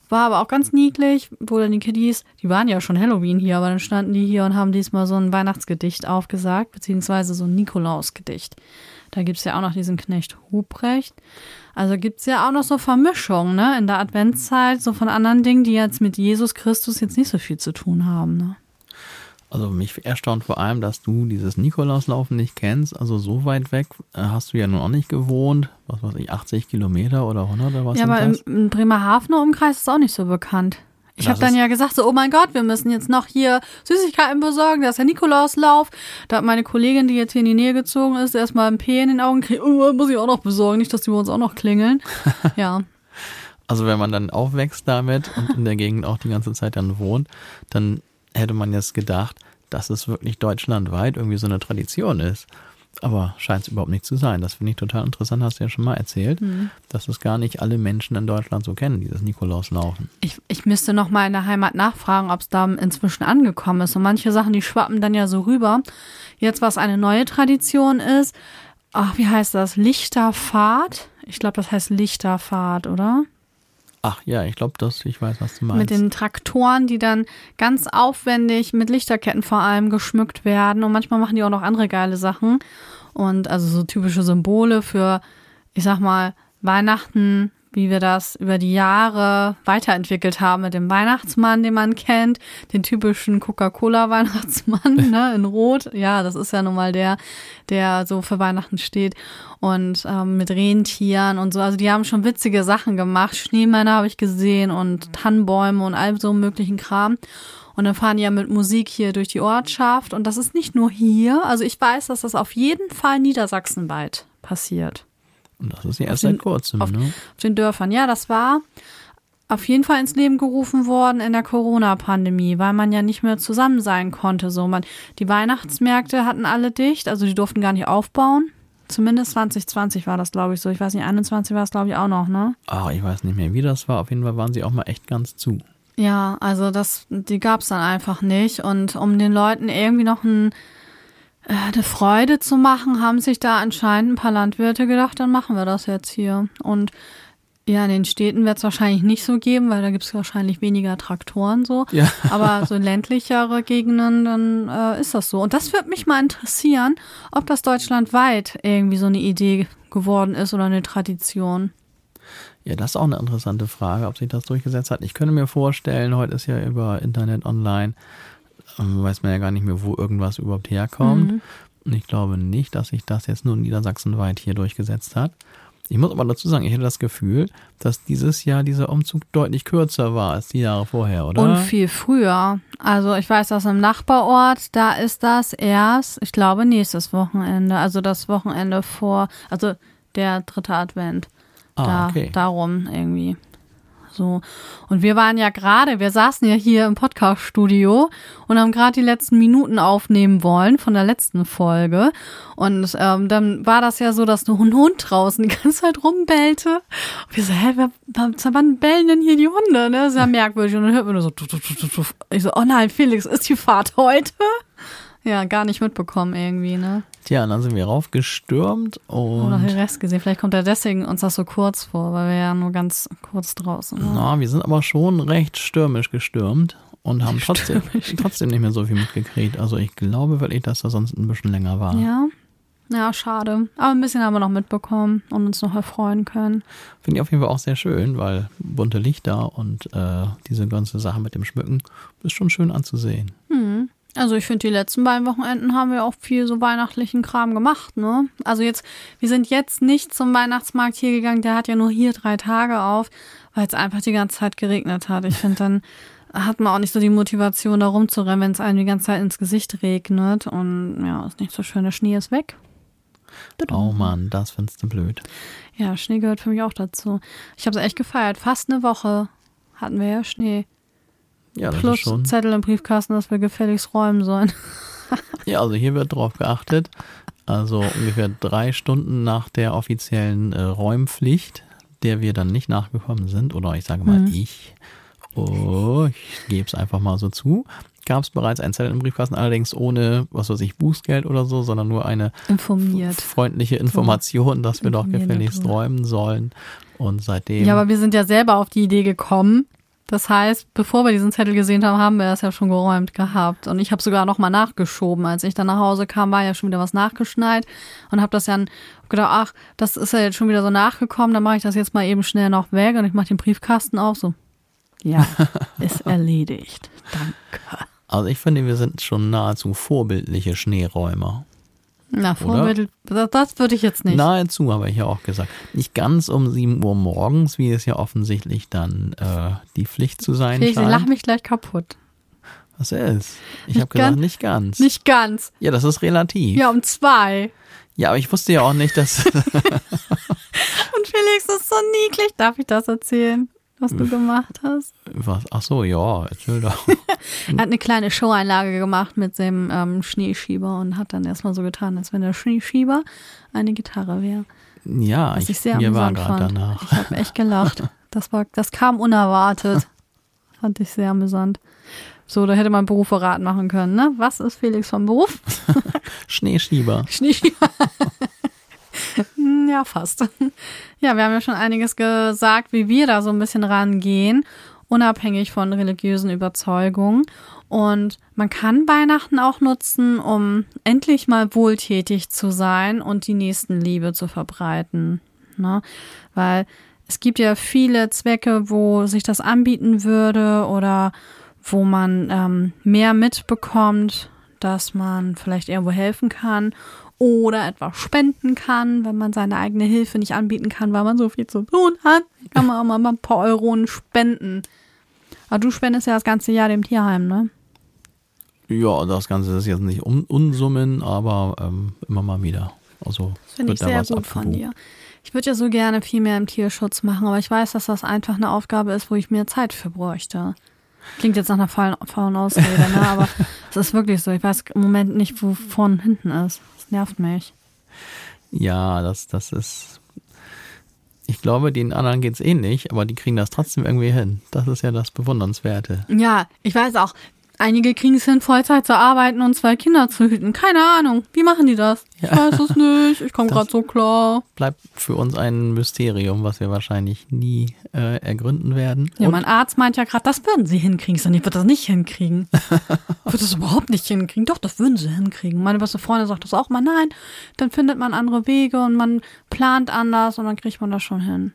War aber auch ganz niedlich, wo dann die Kiddies, die waren ja schon Halloween hier, aber dann standen die hier und haben diesmal so ein Weihnachtsgedicht aufgesagt, beziehungsweise so ein Nikolausgedicht. Da gibt's ja auch noch diesen Knecht Huprecht. Also gibt's ja auch noch so Vermischungen, ne, in der Adventszeit, so von anderen Dingen, die jetzt mit Jesus Christus jetzt nicht so viel zu tun haben, ne. Also mich erstaunt vor allem, dass du dieses Nikolauslaufen nicht kennst. Also so weit weg äh, hast du ja nun auch nicht gewohnt. Was weiß ich, 80 Kilometer oder 100 oder was? Ja, aber im, im Bremerhavener Umkreis ist es auch nicht so bekannt. Ich habe dann ja gesagt, so, oh mein Gott, wir müssen jetzt noch hier Süßigkeiten besorgen, da ist der Nikolauslauf. Da hat meine Kollegin, die jetzt hier in die Nähe gezogen ist, erstmal ein P in den Augen gekriegt, oh, muss ich auch noch besorgen, nicht, dass die bei uns auch noch klingeln. ja. Also wenn man dann aufwächst damit und in der Gegend auch die ganze Zeit dann wohnt, dann hätte man jetzt gedacht, dass es wirklich deutschlandweit irgendwie so eine Tradition ist. Aber scheint es überhaupt nicht zu sein. Das finde ich total interessant, hast du ja schon mal erzählt, mhm. dass es gar nicht alle Menschen in Deutschland so kennen, dieses Nikolauslaufen. Ich, ich müsste noch mal in der Heimat nachfragen, ob es da inzwischen angekommen ist. Und manche Sachen, die schwappen dann ja so rüber. Jetzt, was eine neue Tradition ist, ach, wie heißt das? Lichterfahrt? Ich glaube, das heißt Lichterfahrt, oder? Ach ja, ich glaube, dass ich weiß, was du meinst. Mit den Traktoren, die dann ganz aufwendig mit Lichterketten vor allem geschmückt werden. Und manchmal machen die auch noch andere geile Sachen. Und also so typische Symbole für, ich sag mal, Weihnachten, wie wir das über die Jahre weiterentwickelt haben mit dem Weihnachtsmann, den man kennt, den typischen Coca-Cola-Weihnachtsmann ne, in Rot. Ja, das ist ja nun mal der, der so für Weihnachten steht. Und ähm, mit Rentieren und so. Also die haben schon witzige Sachen gemacht. Schneemänner habe ich gesehen und Tannenbäume und all so möglichen Kram. Und dann fahren die ja mit Musik hier durch die Ortschaft. Und das ist nicht nur hier. Also ich weiß, dass das auf jeden Fall niedersachsenweit passiert. Und das ist ja erst seit kurzem, auf, ne? Auf den Dörfern. Ja, das war auf jeden Fall ins Leben gerufen worden in der Corona-Pandemie, weil man ja nicht mehr zusammen sein konnte. So, man, die Weihnachtsmärkte hatten alle dicht, also die durften gar nicht aufbauen. Zumindest 2020 war das, glaube ich, so. Ich weiß nicht, 21 war es, glaube ich, auch noch, ne? Ah, ich weiß nicht mehr, wie das war. Auf jeden Fall waren sie auch mal echt ganz zu. Ja, also das, die gab es dann einfach nicht. Und um den Leuten irgendwie noch ein eine Freude zu machen, haben sich da anscheinend ein paar Landwirte gedacht, dann machen wir das jetzt hier. Und ja, in den Städten wird es wahrscheinlich nicht so geben, weil da gibt es wahrscheinlich weniger Traktoren so. Ja. Aber so in ländlichere Gegenden, dann äh, ist das so. Und das würde mich mal interessieren, ob das deutschlandweit irgendwie so eine Idee geworden ist oder eine Tradition. Ja, das ist auch eine interessante Frage, ob sich das durchgesetzt hat. Ich könnte mir vorstellen, heute ist ja über Internet online, weiß man ja gar nicht mehr, wo irgendwas überhaupt herkommt. Mhm. Und ich glaube nicht, dass sich das jetzt nur niedersachsenweit hier durchgesetzt hat. Ich muss aber dazu sagen, ich hätte das Gefühl, dass dieses Jahr dieser Umzug deutlich kürzer war als die Jahre vorher, oder? Und viel früher. Also ich weiß, dass im Nachbarort, da ist das erst, ich glaube, nächstes Wochenende. Also das Wochenende vor, also der dritte Advent. Ah, da, okay. Darum irgendwie. So. Und wir waren ja gerade, wir saßen ja hier im Podcast-Studio und haben gerade die letzten Minuten aufnehmen wollen von der letzten Folge. Und ähm, dann war das ja so, dass nur ein Hund draußen die ganze Zeit rumbellte. Und wir so, hä, wer, wann bellen denn hier die Hunde? Ne? Das ist ja merkwürdig. Und dann hört man nur so, ich so, oh nein, Felix, ist die Fahrt heute? Ja, gar nicht mitbekommen irgendwie, ne? Tja, und dann sind wir raufgestürmt und. Oder den Rest gesehen. Vielleicht kommt er deswegen uns das so kurz vor, weil wir ja nur ganz kurz draußen waren. Na, wir sind aber schon recht stürmisch gestürmt und haben trotzdem, trotzdem nicht mehr so viel mitgekriegt. Also ich glaube wirklich, dass das sonst ein bisschen länger war. Ja. Ja, schade. Aber ein bisschen haben wir noch mitbekommen und uns noch erfreuen können. Finde ich auf jeden Fall auch sehr schön, weil bunte Lichter und äh, diese ganze Sache mit dem Schmücken ist schon schön anzusehen. Hm. Also ich finde, die letzten beiden Wochenenden haben wir auch viel so weihnachtlichen Kram gemacht, ne? Also jetzt, wir sind jetzt nicht zum Weihnachtsmarkt hier gegangen, der hat ja nur hier drei Tage auf, weil es einfach die ganze Zeit geregnet hat. Ich finde, dann hat man auch nicht so die Motivation, da rumzurennen, wenn es einem die ganze Zeit ins Gesicht regnet. Und ja, ist nicht so schön, der Schnee ist weg. Oh Mann, das findest du blöd. Ja, Schnee gehört für mich auch dazu. Ich habe es echt gefeiert. Fast eine Woche hatten wir ja Schnee. Ja, das Plus ist schon. Zettel im Briefkasten, dass wir gefälligst räumen sollen. Ja, also hier wird drauf geachtet. Also ungefähr drei Stunden nach der offiziellen äh, Räumpflicht, der wir dann nicht nachgekommen sind, oder ich sage mal Mhm. ich, oh, ich gebe es einfach mal so zu, gab es bereits einen Zettel im Briefkasten, allerdings ohne, was weiß ich, Bußgeld oder so, sondern nur eine Informiert. freundliche Information, dass wir doch gefälligst räumen sollen. Und seitdem, Ja, aber wir sind ja selber auf die Idee gekommen. Das heißt, bevor wir diesen Zettel gesehen haben, haben wir das ja schon geräumt gehabt. Und ich habe sogar noch mal nachgeschoben. Als ich dann nach Hause kam, war ja schon wieder was nachgeschneit und habe das dann gedacht, ach, das ist ja jetzt schon wieder so nachgekommen, dann mache ich das jetzt mal eben schnell noch weg und ich mache den Briefkasten auf. So, ja, ist erledigt. Danke. also ich finde, wir sind schon nahezu vorbildliche Schneeräumer. Na, Vorbild, das, das würde ich jetzt nicht. Nahezu, habe ich ja auch gesagt. Nicht ganz um 7 Uhr morgens, wie es ja offensichtlich dann äh, die Pflicht zu sein Felix, ich lach scheint. mich gleich kaputt. Was ist? Ich habe gesagt, nicht ganz. Nicht ganz. Ja, das ist relativ. Ja, um zwei. Ja, aber ich wusste ja auch nicht, dass. Und Felix ist so niedlich. Darf ich das erzählen, was du gemacht hast? was? Ach so, ja, erzähl doch. Er hat eine kleine Showeinlage gemacht mit dem ähm, Schneeschieber und hat dann erstmal so getan, als wenn der Schneeschieber eine Gitarre wäre. Ja, Was ich, ich sehr mir war amüsant gerade danach. Ich habe echt gelacht. Das war, das kam unerwartet. Fand ich sehr amüsant. So, da hätte man Beruf verraten machen können, ne? Was ist Felix vom Beruf? Schneeschieber. Schneeschieber. Ja, fast. Ja, wir haben ja schon einiges gesagt, wie wir da so ein bisschen rangehen, unabhängig von religiösen Überzeugungen. Und man kann Weihnachten auch nutzen, um endlich mal wohltätig zu sein und die Nächstenliebe zu verbreiten. Ne? Weil es gibt ja viele Zwecke, wo sich das anbieten würde oder wo man ähm, mehr mitbekommt, dass man vielleicht irgendwo helfen kann oder etwas spenden kann, wenn man seine eigene Hilfe nicht anbieten kann, weil man so viel zu tun hat, kann man auch mal ein paar Euronen spenden. Aber du spendest ja das ganze Jahr dem Tierheim, ne? Ja, das Ganze ist jetzt nicht Un Unsummen, aber ähm, immer mal wieder. Also Finde ich sehr gut von dir. Ich würde ja so gerne viel mehr im Tierschutz machen, aber ich weiß, dass das einfach eine Aufgabe ist, wo ich mehr Zeit für bräuchte. Klingt jetzt nach einer faulen, faulen Ausrede, ne? aber es ist wirklich so. Ich weiß im Moment nicht, wo vorne und hinten ist. Nervt mich. Ja, das, das ist. Ich glaube, den anderen geht's ähnlich, aber die kriegen das trotzdem irgendwie hin. Das ist ja das Bewundernswerte. Ja, ich weiß auch. Einige kriegen es hin, Vollzeit zu arbeiten und zwei Kinder zu hüten. Keine Ahnung. Wie machen die das? Ich Ja. weiß es nicht. Ich komme gerade so klar. Bleibt für uns ein Mysterium, was wir wahrscheinlich nie äh, ergründen werden. Ja, Und mein Arzt meint ja gerade, das würden sie hinkriegen. Ich sag, ich würde das nicht hinkriegen. Ich würde das überhaupt nicht hinkriegen. Doch, das würden sie hinkriegen. Meine beste Freundin sagt das auch mal. Nein, dann findet man andere Wege und man plant anders und dann kriegt man das schon hin.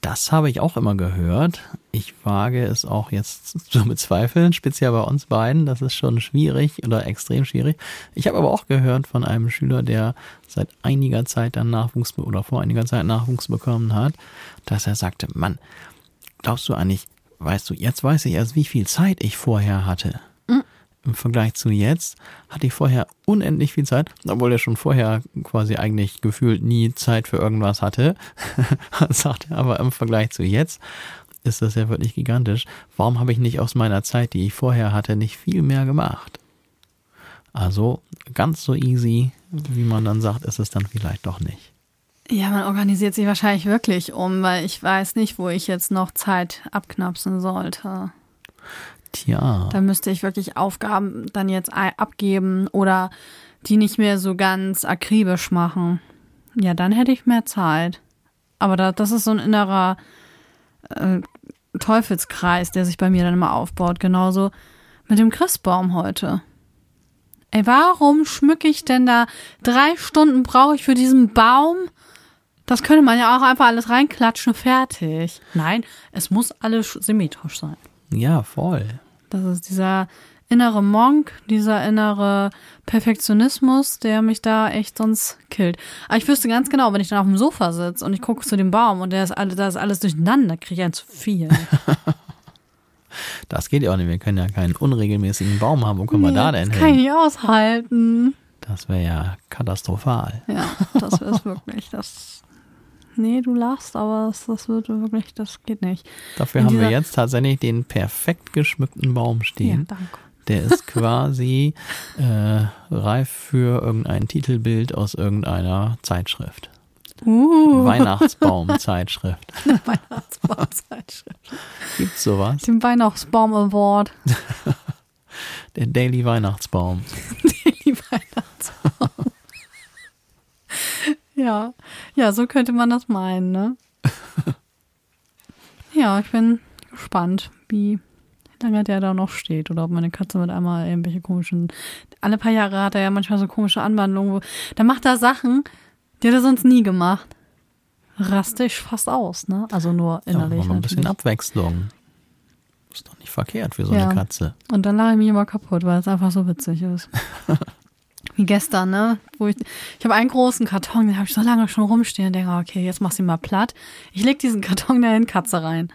Das habe ich auch immer gehört. Ich wage es auch jetzt zu bezweifeln, speziell bei uns beiden. Das ist schon schwierig oder extrem schwierig. Ich habe aber auch gehört von einem Schüler, der seit einiger Zeit dann Nachwuchs oder vor einiger Zeit Nachwuchs bekommen hat, dass er sagte, Mann, glaubst du eigentlich, weißt du, jetzt weiß ich erst, wie viel Zeit ich vorher hatte. Im Vergleich zu jetzt hatte ich vorher unendlich viel Zeit, obwohl er schon vorher quasi eigentlich gefühlt nie Zeit für irgendwas hatte. Sagt er aber im Vergleich zu jetzt ist das ja wirklich gigantisch. Warum habe ich nicht aus meiner Zeit, die ich vorher hatte, nicht viel mehr gemacht? Also ganz so easy, wie man dann sagt, ist es dann vielleicht doch nicht. Ja, man organisiert sich wahrscheinlich wirklich um, weil ich weiß nicht, wo ich jetzt noch Zeit abknapsen sollte. Tja, Da müsste ich wirklich Aufgaben dann jetzt abgeben oder die nicht mehr so ganz akribisch machen. Ja, dann hätte ich mehr Zeit. Aber da, das ist so ein innerer äh, Teufelskreis, der sich bei mir dann immer aufbaut. Genauso mit dem Christbaum heute. Ey, warum schmücke ich denn da drei Stunden brauche ich für diesen Baum? Das könnte man ja auch einfach alles reinklatschen, fertig. Nein, es muss alles symmetrisch sein. Ja, voll. Das ist dieser innere Monk, dieser innere Perfektionismus, der mich da echt sonst killt. Aber ich wüsste ganz genau, wenn ich dann auf dem Sofa sitze und ich gucke zu dem Baum und der ist alles, da ist alles durcheinander, kriege ich ein zu viel. Das geht ja auch nicht. Wir können ja keinen unregelmäßigen Baum haben. Wo kommen wir da denn das hin? kann ich nicht aushalten. Das wäre ja katastrophal. Ja, das wäre es wirklich. Das. Nee, du lachst, aber das, das wird wirklich, das geht nicht. Dafür In haben wir jetzt tatsächlich den perfekt geschmückten Baum Ja, stehen. danke. Der ist quasi äh, reif für irgendein Titelbild aus irgendeiner Zeitschrift. Uh, Weihnachtsbaum-Zeitschrift. Weihnachtsbaumzeitschrift. Gibt's sowas? Den Weihnachtsbaum Award. Der Daily Weihnachtsbaum. Die Weihnachtsbaum. Ja, ja, so könnte man das meinen, ne? ja, ich bin gespannt, wie lange der da noch steht oder ob meine Katze mit einmal irgendwelche komischen. Alle paar Jahre hat er ja manchmal so komische Anwandlungen, wo. Da macht er Sachen, die hat er sonst nie gemacht. Raste ich fast aus, ne? Also nur Ja, innerlich. aber mal ein bisschen. Abwechslung. Ist doch nicht verkehrt für so Ja. eine Katze. Und dann lache ich mich immer kaputt, weil es einfach so witzig ist. Wie gestern, ne? Wo ich ich habe einen großen Karton, den habe ich so lange schon rumstehen und denke, okay, jetzt machst du ihn mal platt. Ich leg diesen Karton dahin, Katze rein.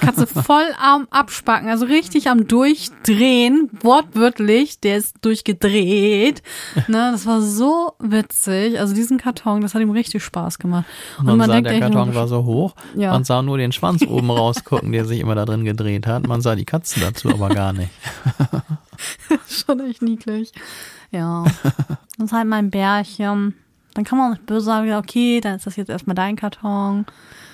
Katze voll am Abspacken, also richtig am Durchdrehen, wortwörtlich, der ist durchgedreht. Ne, das war so witzig. Also diesen Karton, das hat ihm richtig Spaß gemacht. Und Man, sah, der echt Karton nur, war so hoch, Ja. man sah nur den Schwanz oben rausgucken, der sich immer da drin gedreht hat. Man sah die Katzen dazu aber gar nicht. schon echt niedlich. Ja. Das ist halt mein Bärchen. Dann kann man auch nicht böse sagen, okay, dann ist das jetzt erstmal dein Karton.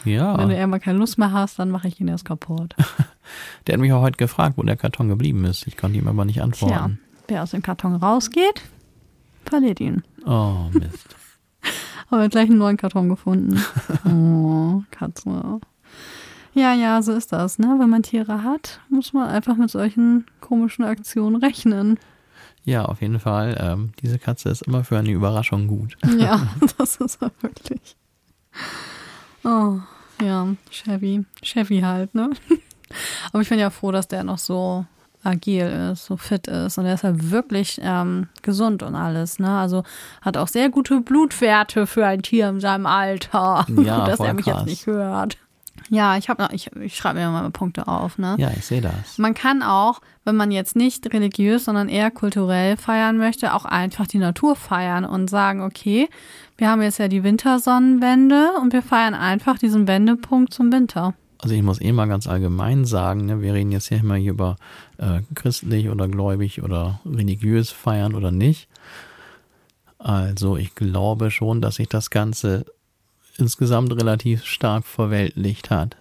Ja, Wenn du irgendwann keine Lust mehr hast, dann mache ich ihn erst kaputt. der hat mich auch heute gefragt, wo der Karton geblieben ist. Ich konnte ihm aber nicht Tja, antworten. wer aus dem Karton rausgeht, verliert ihn. Oh, Mist. Aber gleich einen neuen Karton gefunden. Oh, Katze. Ja, ja, so ist das, ne? Wenn man Tiere hat, muss man einfach mit solchen komischen Aktionen rechnen. Ja, auf jeden Fall. Ähm, diese Katze ist immer für eine Überraschung gut. Ja, das ist er wirklich. Oh, ja, Chevy. Chevy halt, ne? Aber ich bin ja froh, dass der noch so agil ist, so fit ist. Und er ist ja wirklich ähm, gesund und alles, ne? Also hat auch sehr gute Blutwerte für ein Tier in seinem Alter. Ja, dass er mich krass. jetzt nicht hört. Ja, ich habe ich, ich schreibe mir mal Punkte auf, ne? Ja, ich sehe das. Man kann auch, wenn man jetzt nicht religiös, sondern eher kulturell feiern möchte, auch einfach die Natur feiern und sagen, okay, wir haben jetzt ja die Wintersonnenwende und wir feiern einfach diesen Wendepunkt zum Winter. Also ich muss eh mal ganz allgemein sagen, ne, wir reden jetzt hier immer hier über äh, christlich oder gläubig oder religiös feiern oder nicht. Also ich glaube schon, dass sich das Ganze insgesamt relativ stark verweltlicht hat.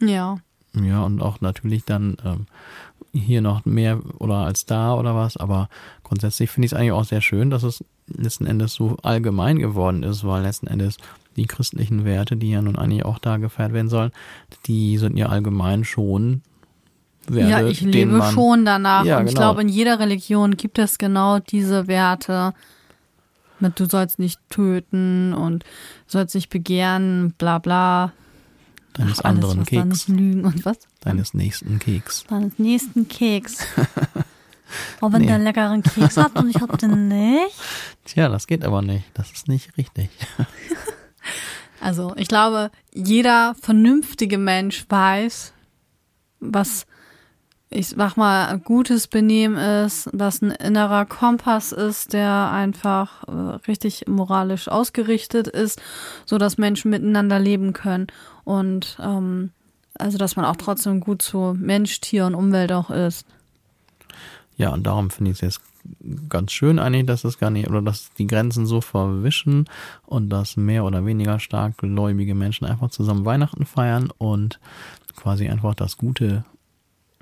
Ja. Ja, und auch natürlich dann ähm, hier noch mehr oder als da oder was, aber grundsätzlich finde ich es eigentlich auch sehr schön, dass es letzten Endes so allgemein geworden ist, weil letzten Endes die christlichen Werte, die ja nun eigentlich auch da gefeiert werden sollen, die sind ja allgemein schon Werte, ja, ich lebe man, schon danach. Ja, und ich genau. glaube, in jeder Religion gibt es genau diese Werte. Mit du sollst nicht töten und sollst nicht begehren, bla bla. deines Ach, alles, anderen Keks, nicht lügen und was? deines nächsten Keks. Deines nächsten Keks. Oh, wenn Nee. der einen leckeren Keks hat und ich hab den nicht. Tja, das geht aber nicht. Das ist nicht richtig. Also, ich glaube, jeder vernünftige Mensch weiß, was ich sag mal, gutes Benehmen ist, was ein innerer Kompass ist, der einfach äh, richtig moralisch ausgerichtet ist, so dass Menschen miteinander leben können und ähm, also dass man auch trotzdem gut zu Mensch, Tier und Umwelt auch ist. Ja, und darum finde ich es jetzt ganz schön eigentlich, dass es gar nicht, oder dass die Grenzen so verwischen und dass mehr oder weniger stark gläubige Menschen einfach zusammen Weihnachten feiern und quasi einfach das Gute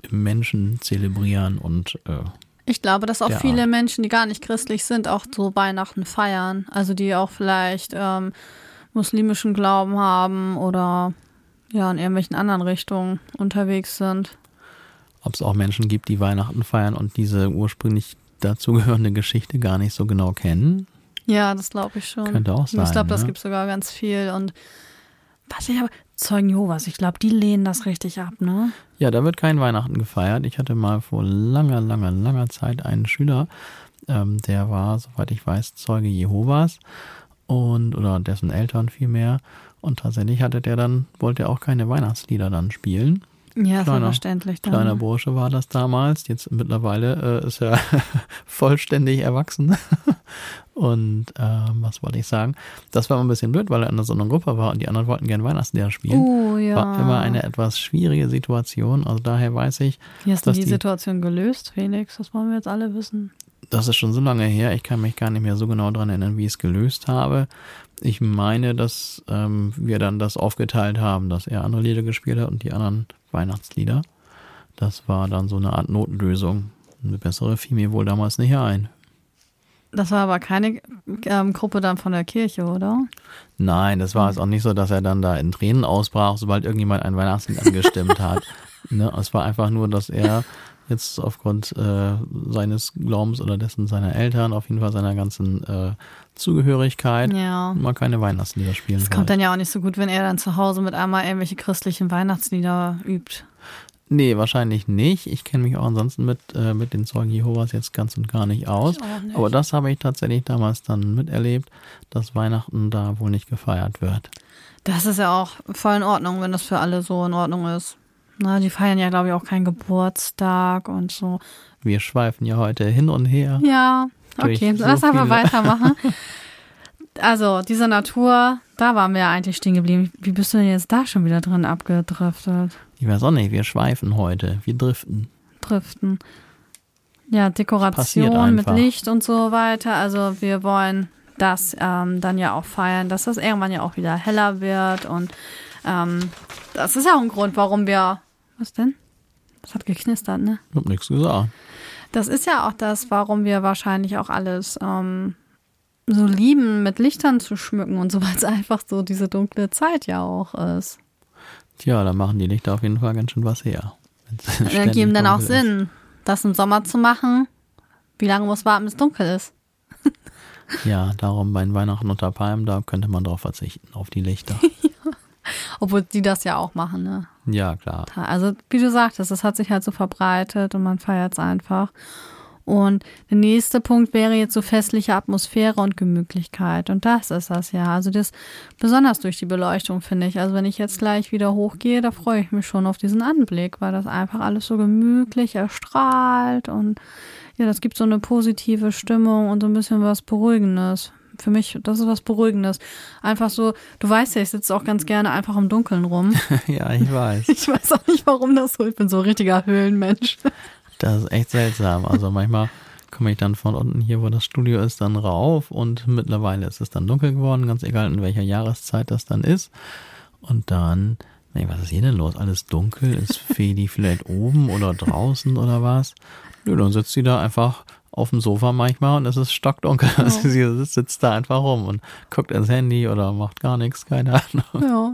Menschen zelebrieren und äh, Ich glaube, dass auch viele Menschen, die gar nicht christlich sind, auch so Weihnachten feiern. Also die auch vielleicht ähm, muslimischen Glauben haben oder ja in irgendwelchen anderen Richtungen unterwegs sind. ob es auch Menschen gibt, die Weihnachten feiern und diese ursprünglich dazugehörende Geschichte gar nicht so genau kennen. Ja, das glaube ich schon. Könnte auch sein. Ich glaube, das ne? gibt sogar ganz viel. Und was ich aber, Zeugen Jehovas, ich glaube, die lehnen das richtig ab, ne? Ja, da wird kein Weihnachten gefeiert. Ich hatte mal vor langer, langer, langer Zeit einen Schüler, ähm, der war, soweit ich weiß, Zeuge Jehovas und oder dessen Eltern vielmehr. Und tatsächlich hatte der dann, wollte er auch keine Weihnachtslieder dann spielen. Ja, Kleiner- verständlich. Dann. Kleiner Bursche war das damals. Jetzt mittlerweile äh, ist er vollständig erwachsen. Und ähm, was wollte ich sagen? Das war immer ein bisschen blöd, weil er in so einer Gruppe war und die anderen wollten gerne Weihnachtslieder spielen. Oh ja. War immer eine etwas schwierige Situation. Also daher weiß ich, Wie hast du die die- Situation gelöst, Felix? Das wollen wir jetzt alle wissen. Das ist schon so lange her, ich kann mich gar nicht mehr so genau dran erinnern, wie ich es gelöst habe. Ich meine, dass ähm, wir dann das aufgeteilt haben, dass er andere Lieder gespielt hat und die anderen Weihnachtslieder. Das war dann so eine Art Notlösung. Eine bessere fiel mir wohl damals nicht ein. Das war aber keine ähm, Gruppe dann von der Kirche, oder? Nein, das war es auch nicht so, dass er dann da in Tränen ausbrach, sobald irgendjemand ein Weihnachtslied angestimmt hat. Ne? Es war einfach nur, dass er jetzt aufgrund äh, seines Glaubens oder dessen seiner Eltern, auf jeden Fall seiner ganzen äh, Zugehörigkeit, Ja. mal keine Weihnachtslieder spielen Es kommt dann ja auch nicht so gut, wenn er dann zu Hause mit einmal irgendwelche christlichen Weihnachtslieder übt. Nee, wahrscheinlich nicht. Ich kenne mich auch ansonsten mit, äh, mit den Zeugen Jehovas jetzt ganz und gar nicht aus. Nicht. Aber das habe ich tatsächlich damals dann miterlebt, dass Weihnachten da wohl nicht gefeiert wird. Das ist ja auch voll in Ordnung, wenn das für alle so in Ordnung ist. Na, die feiern ja, glaube ich, auch keinen Geburtstag und so. Wir schweifen ja heute hin und her. Ja, okay, so lass viele- weitermachen. Also, diese Natur, da waren wir ja eigentlich stehen geblieben. Wie bist du denn jetzt da schon wieder drin abgedriftet? Ich weiß auch nicht, wir schweifen heute, wir driften. Driften. Ja, Dekoration mit einfach. Licht und so weiter. Also, wir wollen das ähm, dann ja auch feiern, dass das irgendwann ja auch wieder heller wird. Und ähm, das ist ja auch ein Grund, warum wir. Was denn? Das hat geknistert, ne? Ich hab nichts gesagt. Das ist ja auch das, warum wir wahrscheinlich auch alles ähm, so lieben, mit Lichtern zu schmücken und so, weil es einfach so diese dunkle Zeit ja auch ist. Tja, da machen die Lichter auf jeden Fall ganz schön was her. Ständig geben dann auch ist. Sinn, das im Sommer zu machen. Wie lange muss warten, bis es dunkel ist? Ja, darum bei den Weihnachten unter Palmen, da könnte man drauf verzichten, auf die Lichter. Obwohl die das ja auch machen, ne? ja, klar. Also, wie du sagtest, das hat sich halt so verbreitet und man feiert es einfach. Und der nächste Punkt wäre jetzt so festliche Atmosphäre und Gemütlichkeit. Und das ist das ja. Also das besonders durch die Beleuchtung, finde ich. Also wenn ich jetzt gleich wieder hochgehe, da freue ich mich schon auf diesen Anblick, weil das einfach alles so gemütlich erstrahlt und ja, das gibt so eine positive Stimmung und so ein bisschen was Beruhigendes. Für mich, das ist was Beruhigendes. Einfach so, du weißt ja, ich sitze auch ganz gerne einfach im Dunkeln rum. ja, ich weiß. Ich weiß auch nicht, warum das so. Ich bin so ein richtiger Höhlenmensch. Das ist echt seltsam. Also manchmal komme ich dann von unten hier, wo das Studio ist, dann rauf und mittlerweile ist es dann dunkel geworden, ganz egal in welcher Jahreszeit das dann ist. Und dann, nee, was ist hier denn los? Alles dunkel? Ist Feli vielleicht oben oder draußen oder was? Nö, dann sitzt sie da einfach auf dem Sofa manchmal und es ist stockdunkel. Also sie sitzt, da einfach rum und guckt ins Handy oder macht gar nichts, keine Ahnung. Ja.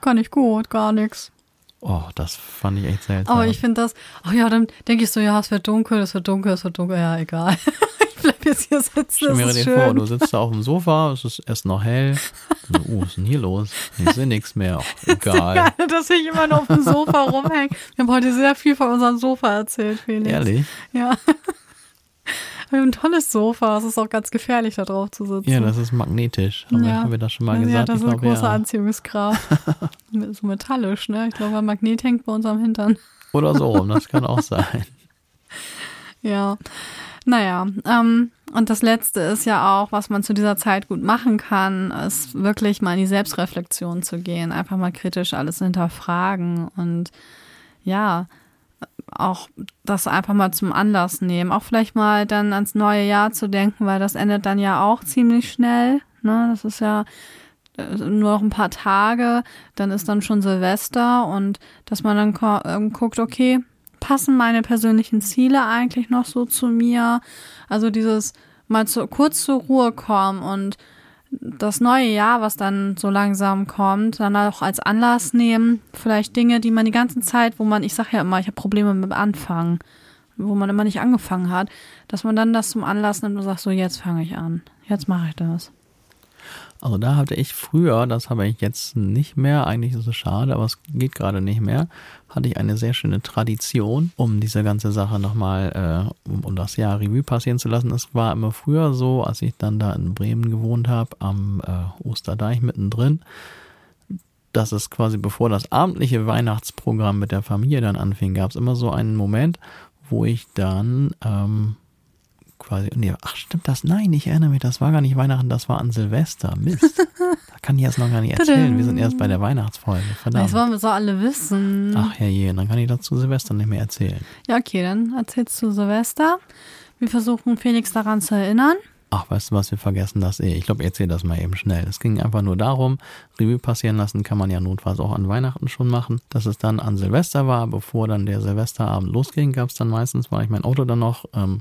Kann ich gut, gar nichts. Oh, das fand ich echt seltsam. Aber ich finde das, oh ja, dann denke ich so, ja, es wird dunkel, es wird dunkel, es wird dunkel, ja, egal. ich bleib jetzt hier sitzen, Stell das mir ist dir schön. vor, du sitzt da auf dem Sofa, es ist erst noch hell. So, oh, was ist denn hier los? Ich sehe nichts mehr. Ach, egal. Geil, dass ich immer noch auf dem Sofa rumhänge. Wir haben heute sehr viel von unserem Sofa erzählt, Felix. Ehrlich? Ja. Wir haben ein tolles Sofa. Es ist auch ganz gefährlich, da drauf zu sitzen. Ja, das ist magnetisch. Haben, wir, Ja. haben wir das schon mal ja, gesagt? das ich ist eine große ja. Anziehungskraft. so metallisch, ne? Ich glaube, ein Magnet hängt bei unserem Hintern. Oder so rum, das kann auch sein. Ja, naja, ähm, und das Letzte ist ja auch, was man zu dieser Zeit gut machen kann, ist wirklich mal in die Selbstreflexion zu gehen, einfach mal kritisch alles hinterfragen und ja, auch das einfach mal zum Anlass nehmen, auch vielleicht mal dann ans neue Jahr zu denken, weil das endet dann ja auch ziemlich schnell, ne, das ist ja äh, nur noch ein paar Tage, dann ist dann schon Silvester und dass man dann ähm, guckt, okay, passen meine persönlichen Ziele eigentlich noch so zu mir? Also dieses mal zu, kurz zur Ruhe kommen und das neue Jahr, was dann so langsam kommt, dann auch als Anlass nehmen, vielleicht Dinge, die man die ganze Zeit, wo man, ich sage ja immer, ich habe Probleme mit Anfangen. wo man immer nicht angefangen hat, dass man dann das zum Anlass nimmt und sagt, so jetzt fange ich an, jetzt mache ich das. Also da hatte ich früher, das habe ich jetzt nicht mehr, eigentlich ist es schade, aber es geht gerade nicht mehr, hatte ich eine sehr schöne Tradition, um diese ganze Sache nochmal, äh, um, um das Jahr Revue passieren zu lassen. Es war immer früher so, als ich dann da in Bremen gewohnt habe, am äh, Osterdeich mittendrin, dass es quasi bevor das abendliche Weihnachtsprogramm mit der Familie dann anfing, gab es immer so einen Moment, wo ich dann ähm, quasi, nee, ach stimmt das? Nein, ich erinnere mich, das war gar nicht Weihnachten, das war an Silvester. Mist. da kann ich jetzt noch gar nicht erzählen. Wir sind erst bei der Weihnachtsfolge. Verdammt. Das wollen wir so alle wissen. Ach herrje, dann kann ich dazu Silvester nicht mehr erzählen. Ja, okay, dann erzählst du Silvester. Wir versuchen Felix daran zu erinnern. Ach, weißt du was, wir vergessen das eh. Ich glaube, erzähl das mal eben schnell. Es ging einfach nur darum, Revue passieren lassen kann man ja notfalls auch an Weihnachten schon machen. Dass es dann an Silvester war, bevor dann der Silvesterabend losging, gab es dann meistens, weil ich mein Auto dann noch ähm,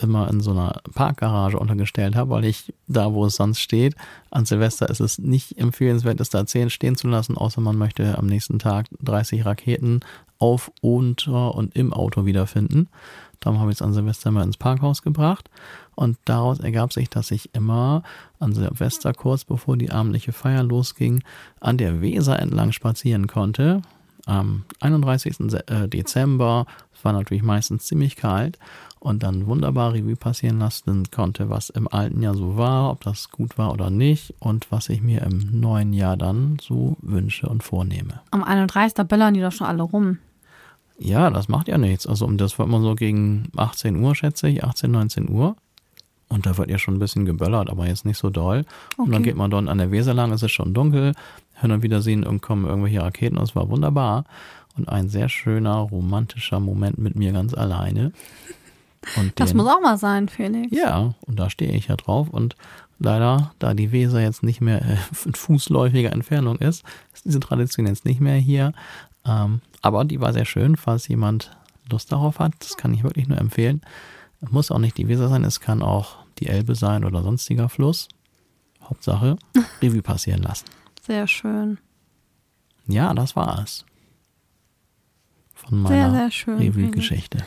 immer in so einer Parkgarage untergestellt habe, weil ich da, wo es sonst steht, an Silvester ist es nicht empfehlenswert, es da 10 stehen zu lassen, außer man möchte am nächsten Tag 30 Raketen auf, unter und im Auto wiederfinden. Darum habe ich es an Silvester mal ins Parkhaus gebracht. Und daraus ergab sich, dass ich immer an Silvester, kurz bevor die abendliche Feier losging, an der Weser entlang spazieren konnte. Am 31. Äh, Dezember, es war natürlich meistens ziemlich kalt, und dann wunderbar Revue passieren lassen konnte, was im alten Jahr so war, ob das gut war oder nicht und was ich mir im neuen Jahr dann so wünsche und vornehme. Am 31. da böllern die doch schon alle rum. Ja, das macht ja nichts. Also das war immer so gegen 18 Uhr, schätze ich, 18, 19 Uhr. Und da wird ja schon ein bisschen geböllert, aber jetzt nicht so doll. Okay. Und dann geht man dort an der Weser lang, es ist schon dunkel, hin und wieder sehen und kommen irgendwelche Raketen, und es war wunderbar. Und ein sehr schöner, romantischer Moment mit mir ganz alleine. Und das den, muss auch mal sein, Felix. Ja, und da stehe ich ja drauf. Und leider, da die Weser jetzt nicht mehr äh, in fußläufiger Entfernung ist, ist diese Tradition jetzt nicht mehr hier. Ähm, aber die war sehr schön, falls jemand Lust darauf hat. Das kann ich wirklich nur empfehlen. Muss auch nicht die Weser sein, es kann auch die Elbe sein oder sonstiger Fluss. Hauptsache, Revue passieren lassen. Sehr schön. Ja, das war es. Von meiner Revue-Geschichte.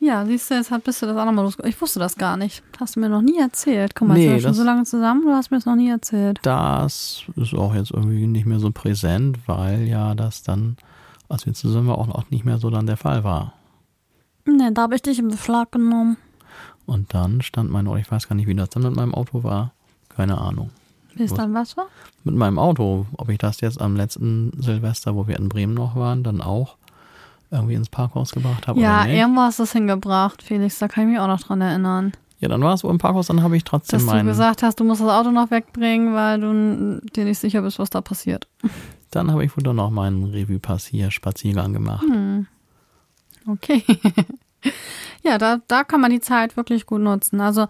Ja, siehst du, jetzt bist du das auch nochmal los. Ich wusste das gar nicht. Hast du mir noch nie erzählt. Guck mal, nee, sind wir schon so lange zusammen, du hast mir das noch nie erzählt. Das ist auch jetzt irgendwie nicht mehr so präsent, weil ja das dann, als wir zusammen waren, auch nicht mehr so dann der Fall war. Nee, da habe ich dich im Beschlag genommen. Und dann stand mein Auto, ich weiß gar nicht, wie das dann mit meinem Auto war. Keine Ahnung. Wie es dann was war? Mit meinem Auto. Ob ich das jetzt am letzten Silvester, wo wir in Bremen noch waren, dann auch irgendwie ins Parkhaus gebracht habe. Ja, irgendwo hast du es hingebracht, Felix. Da kann ich mich auch noch dran erinnern. Ja, dann war es wo im Parkhaus, dann habe ich trotzdem Dass meinen. du gesagt hast, du musst das Auto noch wegbringen, weil du dir nicht sicher bist, was da passiert. Dann habe ich wohl noch meinen Revue-Passier-Spaziergang gemacht. Hm. Okay. ja, da, da kann man die Zeit wirklich gut nutzen. Also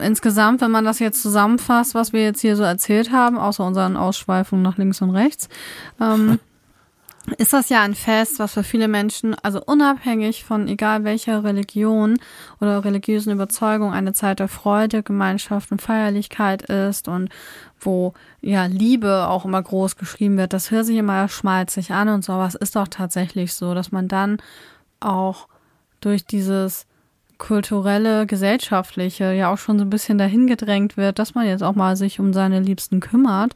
insgesamt, wenn man das jetzt zusammenfasst, was wir jetzt hier so erzählt haben, außer unseren Ausschweifungen nach links und rechts, ähm, ist das ja ein Fest, was für viele Menschen, also unabhängig von egal welcher Religion oder religiösen Überzeugung, eine Zeit der Freude, Gemeinschaft und Feierlichkeit ist und wo ja Liebe auch immer groß geschrieben wird. Das hört sich immer schmalzig an und sowas ist doch tatsächlich so, dass man dann auch durch dieses kulturelle, gesellschaftliche ja auch schon so ein bisschen dahin gedrängt wird, dass man jetzt auch mal sich um seine Liebsten kümmert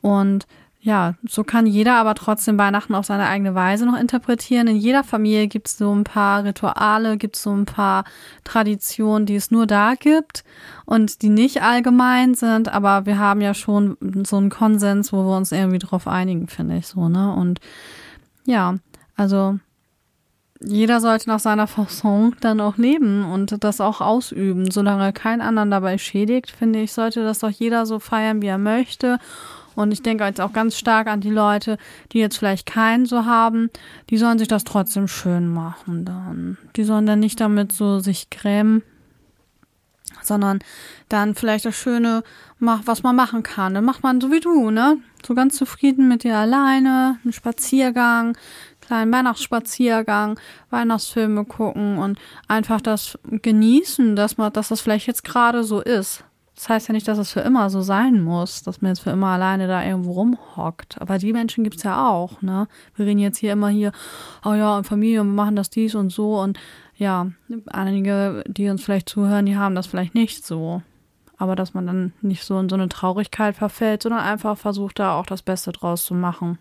und ja, so kann jeder aber trotzdem Weihnachten auf seine eigene Weise noch interpretieren. In jeder Familie gibt es so ein paar Rituale, gibt es so ein paar Traditionen, die es nur da gibt und die nicht allgemein sind, aber wir haben ja schon so einen Konsens, wo wir uns irgendwie drauf einigen, finde ich so, ne? Und ja, also jeder sollte nach seiner Fasson dann auch leben und das auch ausüben. Solange kein anderen dabei schädigt, finde ich, sollte das doch jeder so feiern, wie er möchte und ich denke jetzt auch ganz stark an die Leute, die jetzt vielleicht keinen so haben, die sollen sich das trotzdem schön machen dann. Die sollen dann nicht damit so sich grämen, sondern dann vielleicht das Schöne, was man machen kann. Dann macht man so wie du, ne? So ganz zufrieden mit dir alleine, einen Spaziergang, kleinen Weihnachtsspaziergang, Weihnachtsfilme gucken und einfach das genießen, dass man, dass das vielleicht jetzt gerade so ist. Das heißt ja nicht, dass es für immer so sein muss, dass man jetzt für immer alleine da irgendwo rumhockt. Aber die Menschen gibt's ja auch, ne? Wir reden jetzt hier immer hier, oh ja, und Familie und wir machen das dies und so und ja, einige, die uns vielleicht zuhören, die haben das vielleicht nicht so. Aber dass man dann nicht so in so eine Traurigkeit verfällt, sondern einfach versucht, da auch das Beste draus zu machen.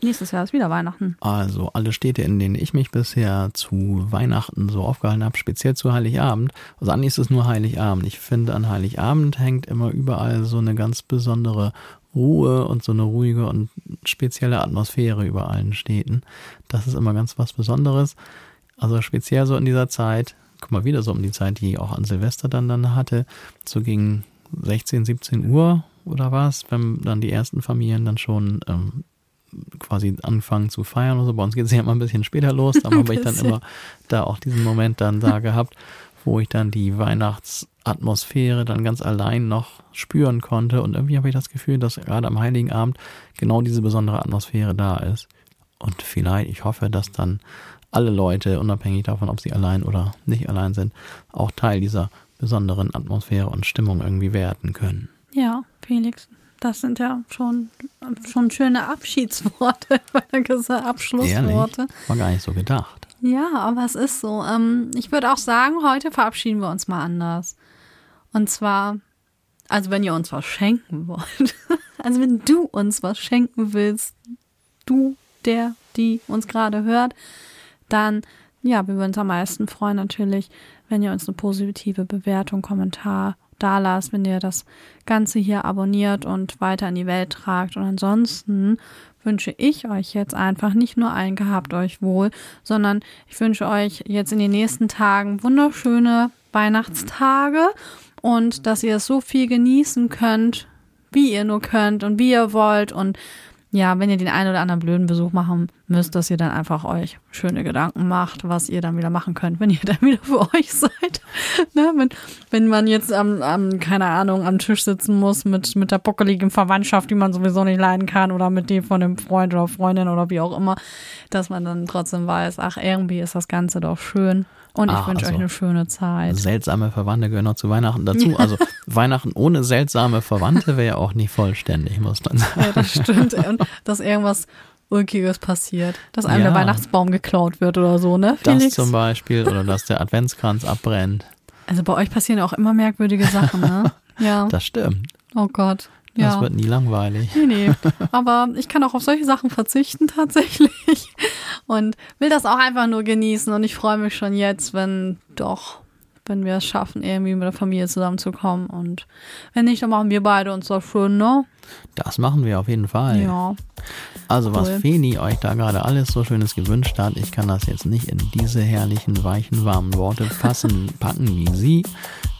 Nächstes Jahr ist wieder Weihnachten. Also alle Städte, in denen ich mich bisher zu Weihnachten so aufgehalten habe, speziell zu Heiligabend. Also eigentlich ist es nur Heiligabend. Ich finde, an Heiligabend hängt immer überall so eine ganz besondere Ruhe und so eine ruhige und spezielle Atmosphäre über allen Städten. Das ist immer ganz was Besonderes. Also speziell so in dieser Zeit, guck mal wieder so um die Zeit, die ich auch an Silvester dann dann hatte, so gegen 16, 17 Uhr oder was, wenn dann die ersten Familien dann schon ähm, quasi anfangen zu feiern oder so. Bei uns geht es ja immer ein bisschen später los, aber habe ich dann immer da auch diesen Moment dann da gehabt, wo ich dann die Weihnachtsatmosphäre dann ganz allein noch spüren konnte. Und irgendwie habe ich das Gefühl, dass gerade am Heiligen Abend genau diese besondere Atmosphäre da ist. Und vielleicht, ich hoffe, dass dann alle Leute, unabhängig davon, ob sie allein oder nicht allein sind, auch Teil dieser besonderen Atmosphäre und Stimmung irgendwie werden können. Ja, Felix, das sind ja schon, schon schöne Abschiedsworte, Abschlussworte. Ehrlich? War gar nicht so gedacht. Ja, aber es ist so. Ähm, ich würde auch sagen, heute verabschieden wir uns mal anders. Und zwar, also wenn ihr uns was schenken wollt, also wenn du uns was schenken willst, du, der, die uns gerade hört, dann, ja, wir würden uns am meisten freuen natürlich, wenn ihr uns eine positive Bewertung, Kommentar da lasst, wenn ihr das Ganze hier abonniert und weiter in die Welt tragt. Und ansonsten wünsche ich euch jetzt einfach nicht nur ein gehabt euch wohl, sondern ich wünsche euch jetzt in den nächsten Tagen wunderschöne Weihnachtstage und dass ihr es so viel genießen könnt, wie ihr nur könnt und wie ihr wollt und ja, wenn ihr den einen oder anderen blöden Besuch machen müsst, dass ihr dann einfach euch schöne Gedanken macht, was ihr dann wieder machen könnt, wenn ihr dann wieder für euch seid. Ne? wenn, man jetzt am, am, keine Ahnung, am Tisch sitzen muss mit, mit der bockeligen Verwandtschaft, die man sowieso nicht leiden kann oder mit dem von dem Freund oder Freundin oder wie auch immer, dass man dann trotzdem weiß, ach, irgendwie ist das Ganze doch schön. Und ich wünsche also euch eine schöne Zeit. Seltsame Verwandte gehören noch zu Weihnachten dazu. Also Weihnachten ohne seltsame Verwandte wäre ja auch nicht vollständig, muss man sagen. Ja, das stimmt. Und dass irgendwas Ulkiges passiert. Dass einem ja. der Weihnachtsbaum geklaut wird oder so, ne? Felix? Das zum Beispiel. Oder dass der Adventskranz abbrennt. Also bei euch passieren auch immer merkwürdige Sachen, ne? Ja. Das stimmt. Oh Gott. Ja. Das wird nie langweilig. Nee, nee. Aber ich kann auch auf solche Sachen verzichten tatsächlich. Und will das auch einfach nur genießen. Und ich freue mich schon jetzt, wenn doch, wenn wir es schaffen, irgendwie mit der Familie zusammenzukommen. Und wenn nicht, dann machen wir beide uns doch schön, ne? Das machen wir auf jeden Fall. Ja. Also was cool. Feni euch da gerade alles so Schönes gewünscht hat, ich kann das jetzt nicht in diese herrlichen, weichen, warmen Worte passen, packen wie sie.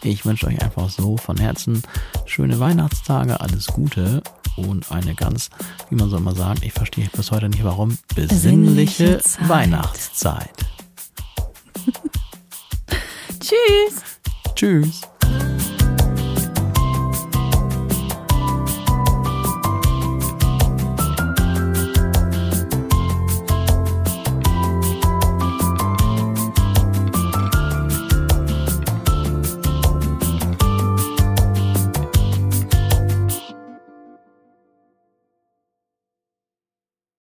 Ich wünsche euch einfach so von Herzen schöne Weihnachtstage, alles Gute und eine ganz, wie man so immer sagt, ich verstehe bis heute nicht warum, besinnliche, besinnliche Weihnachtszeit. Tschüss. Tschüss.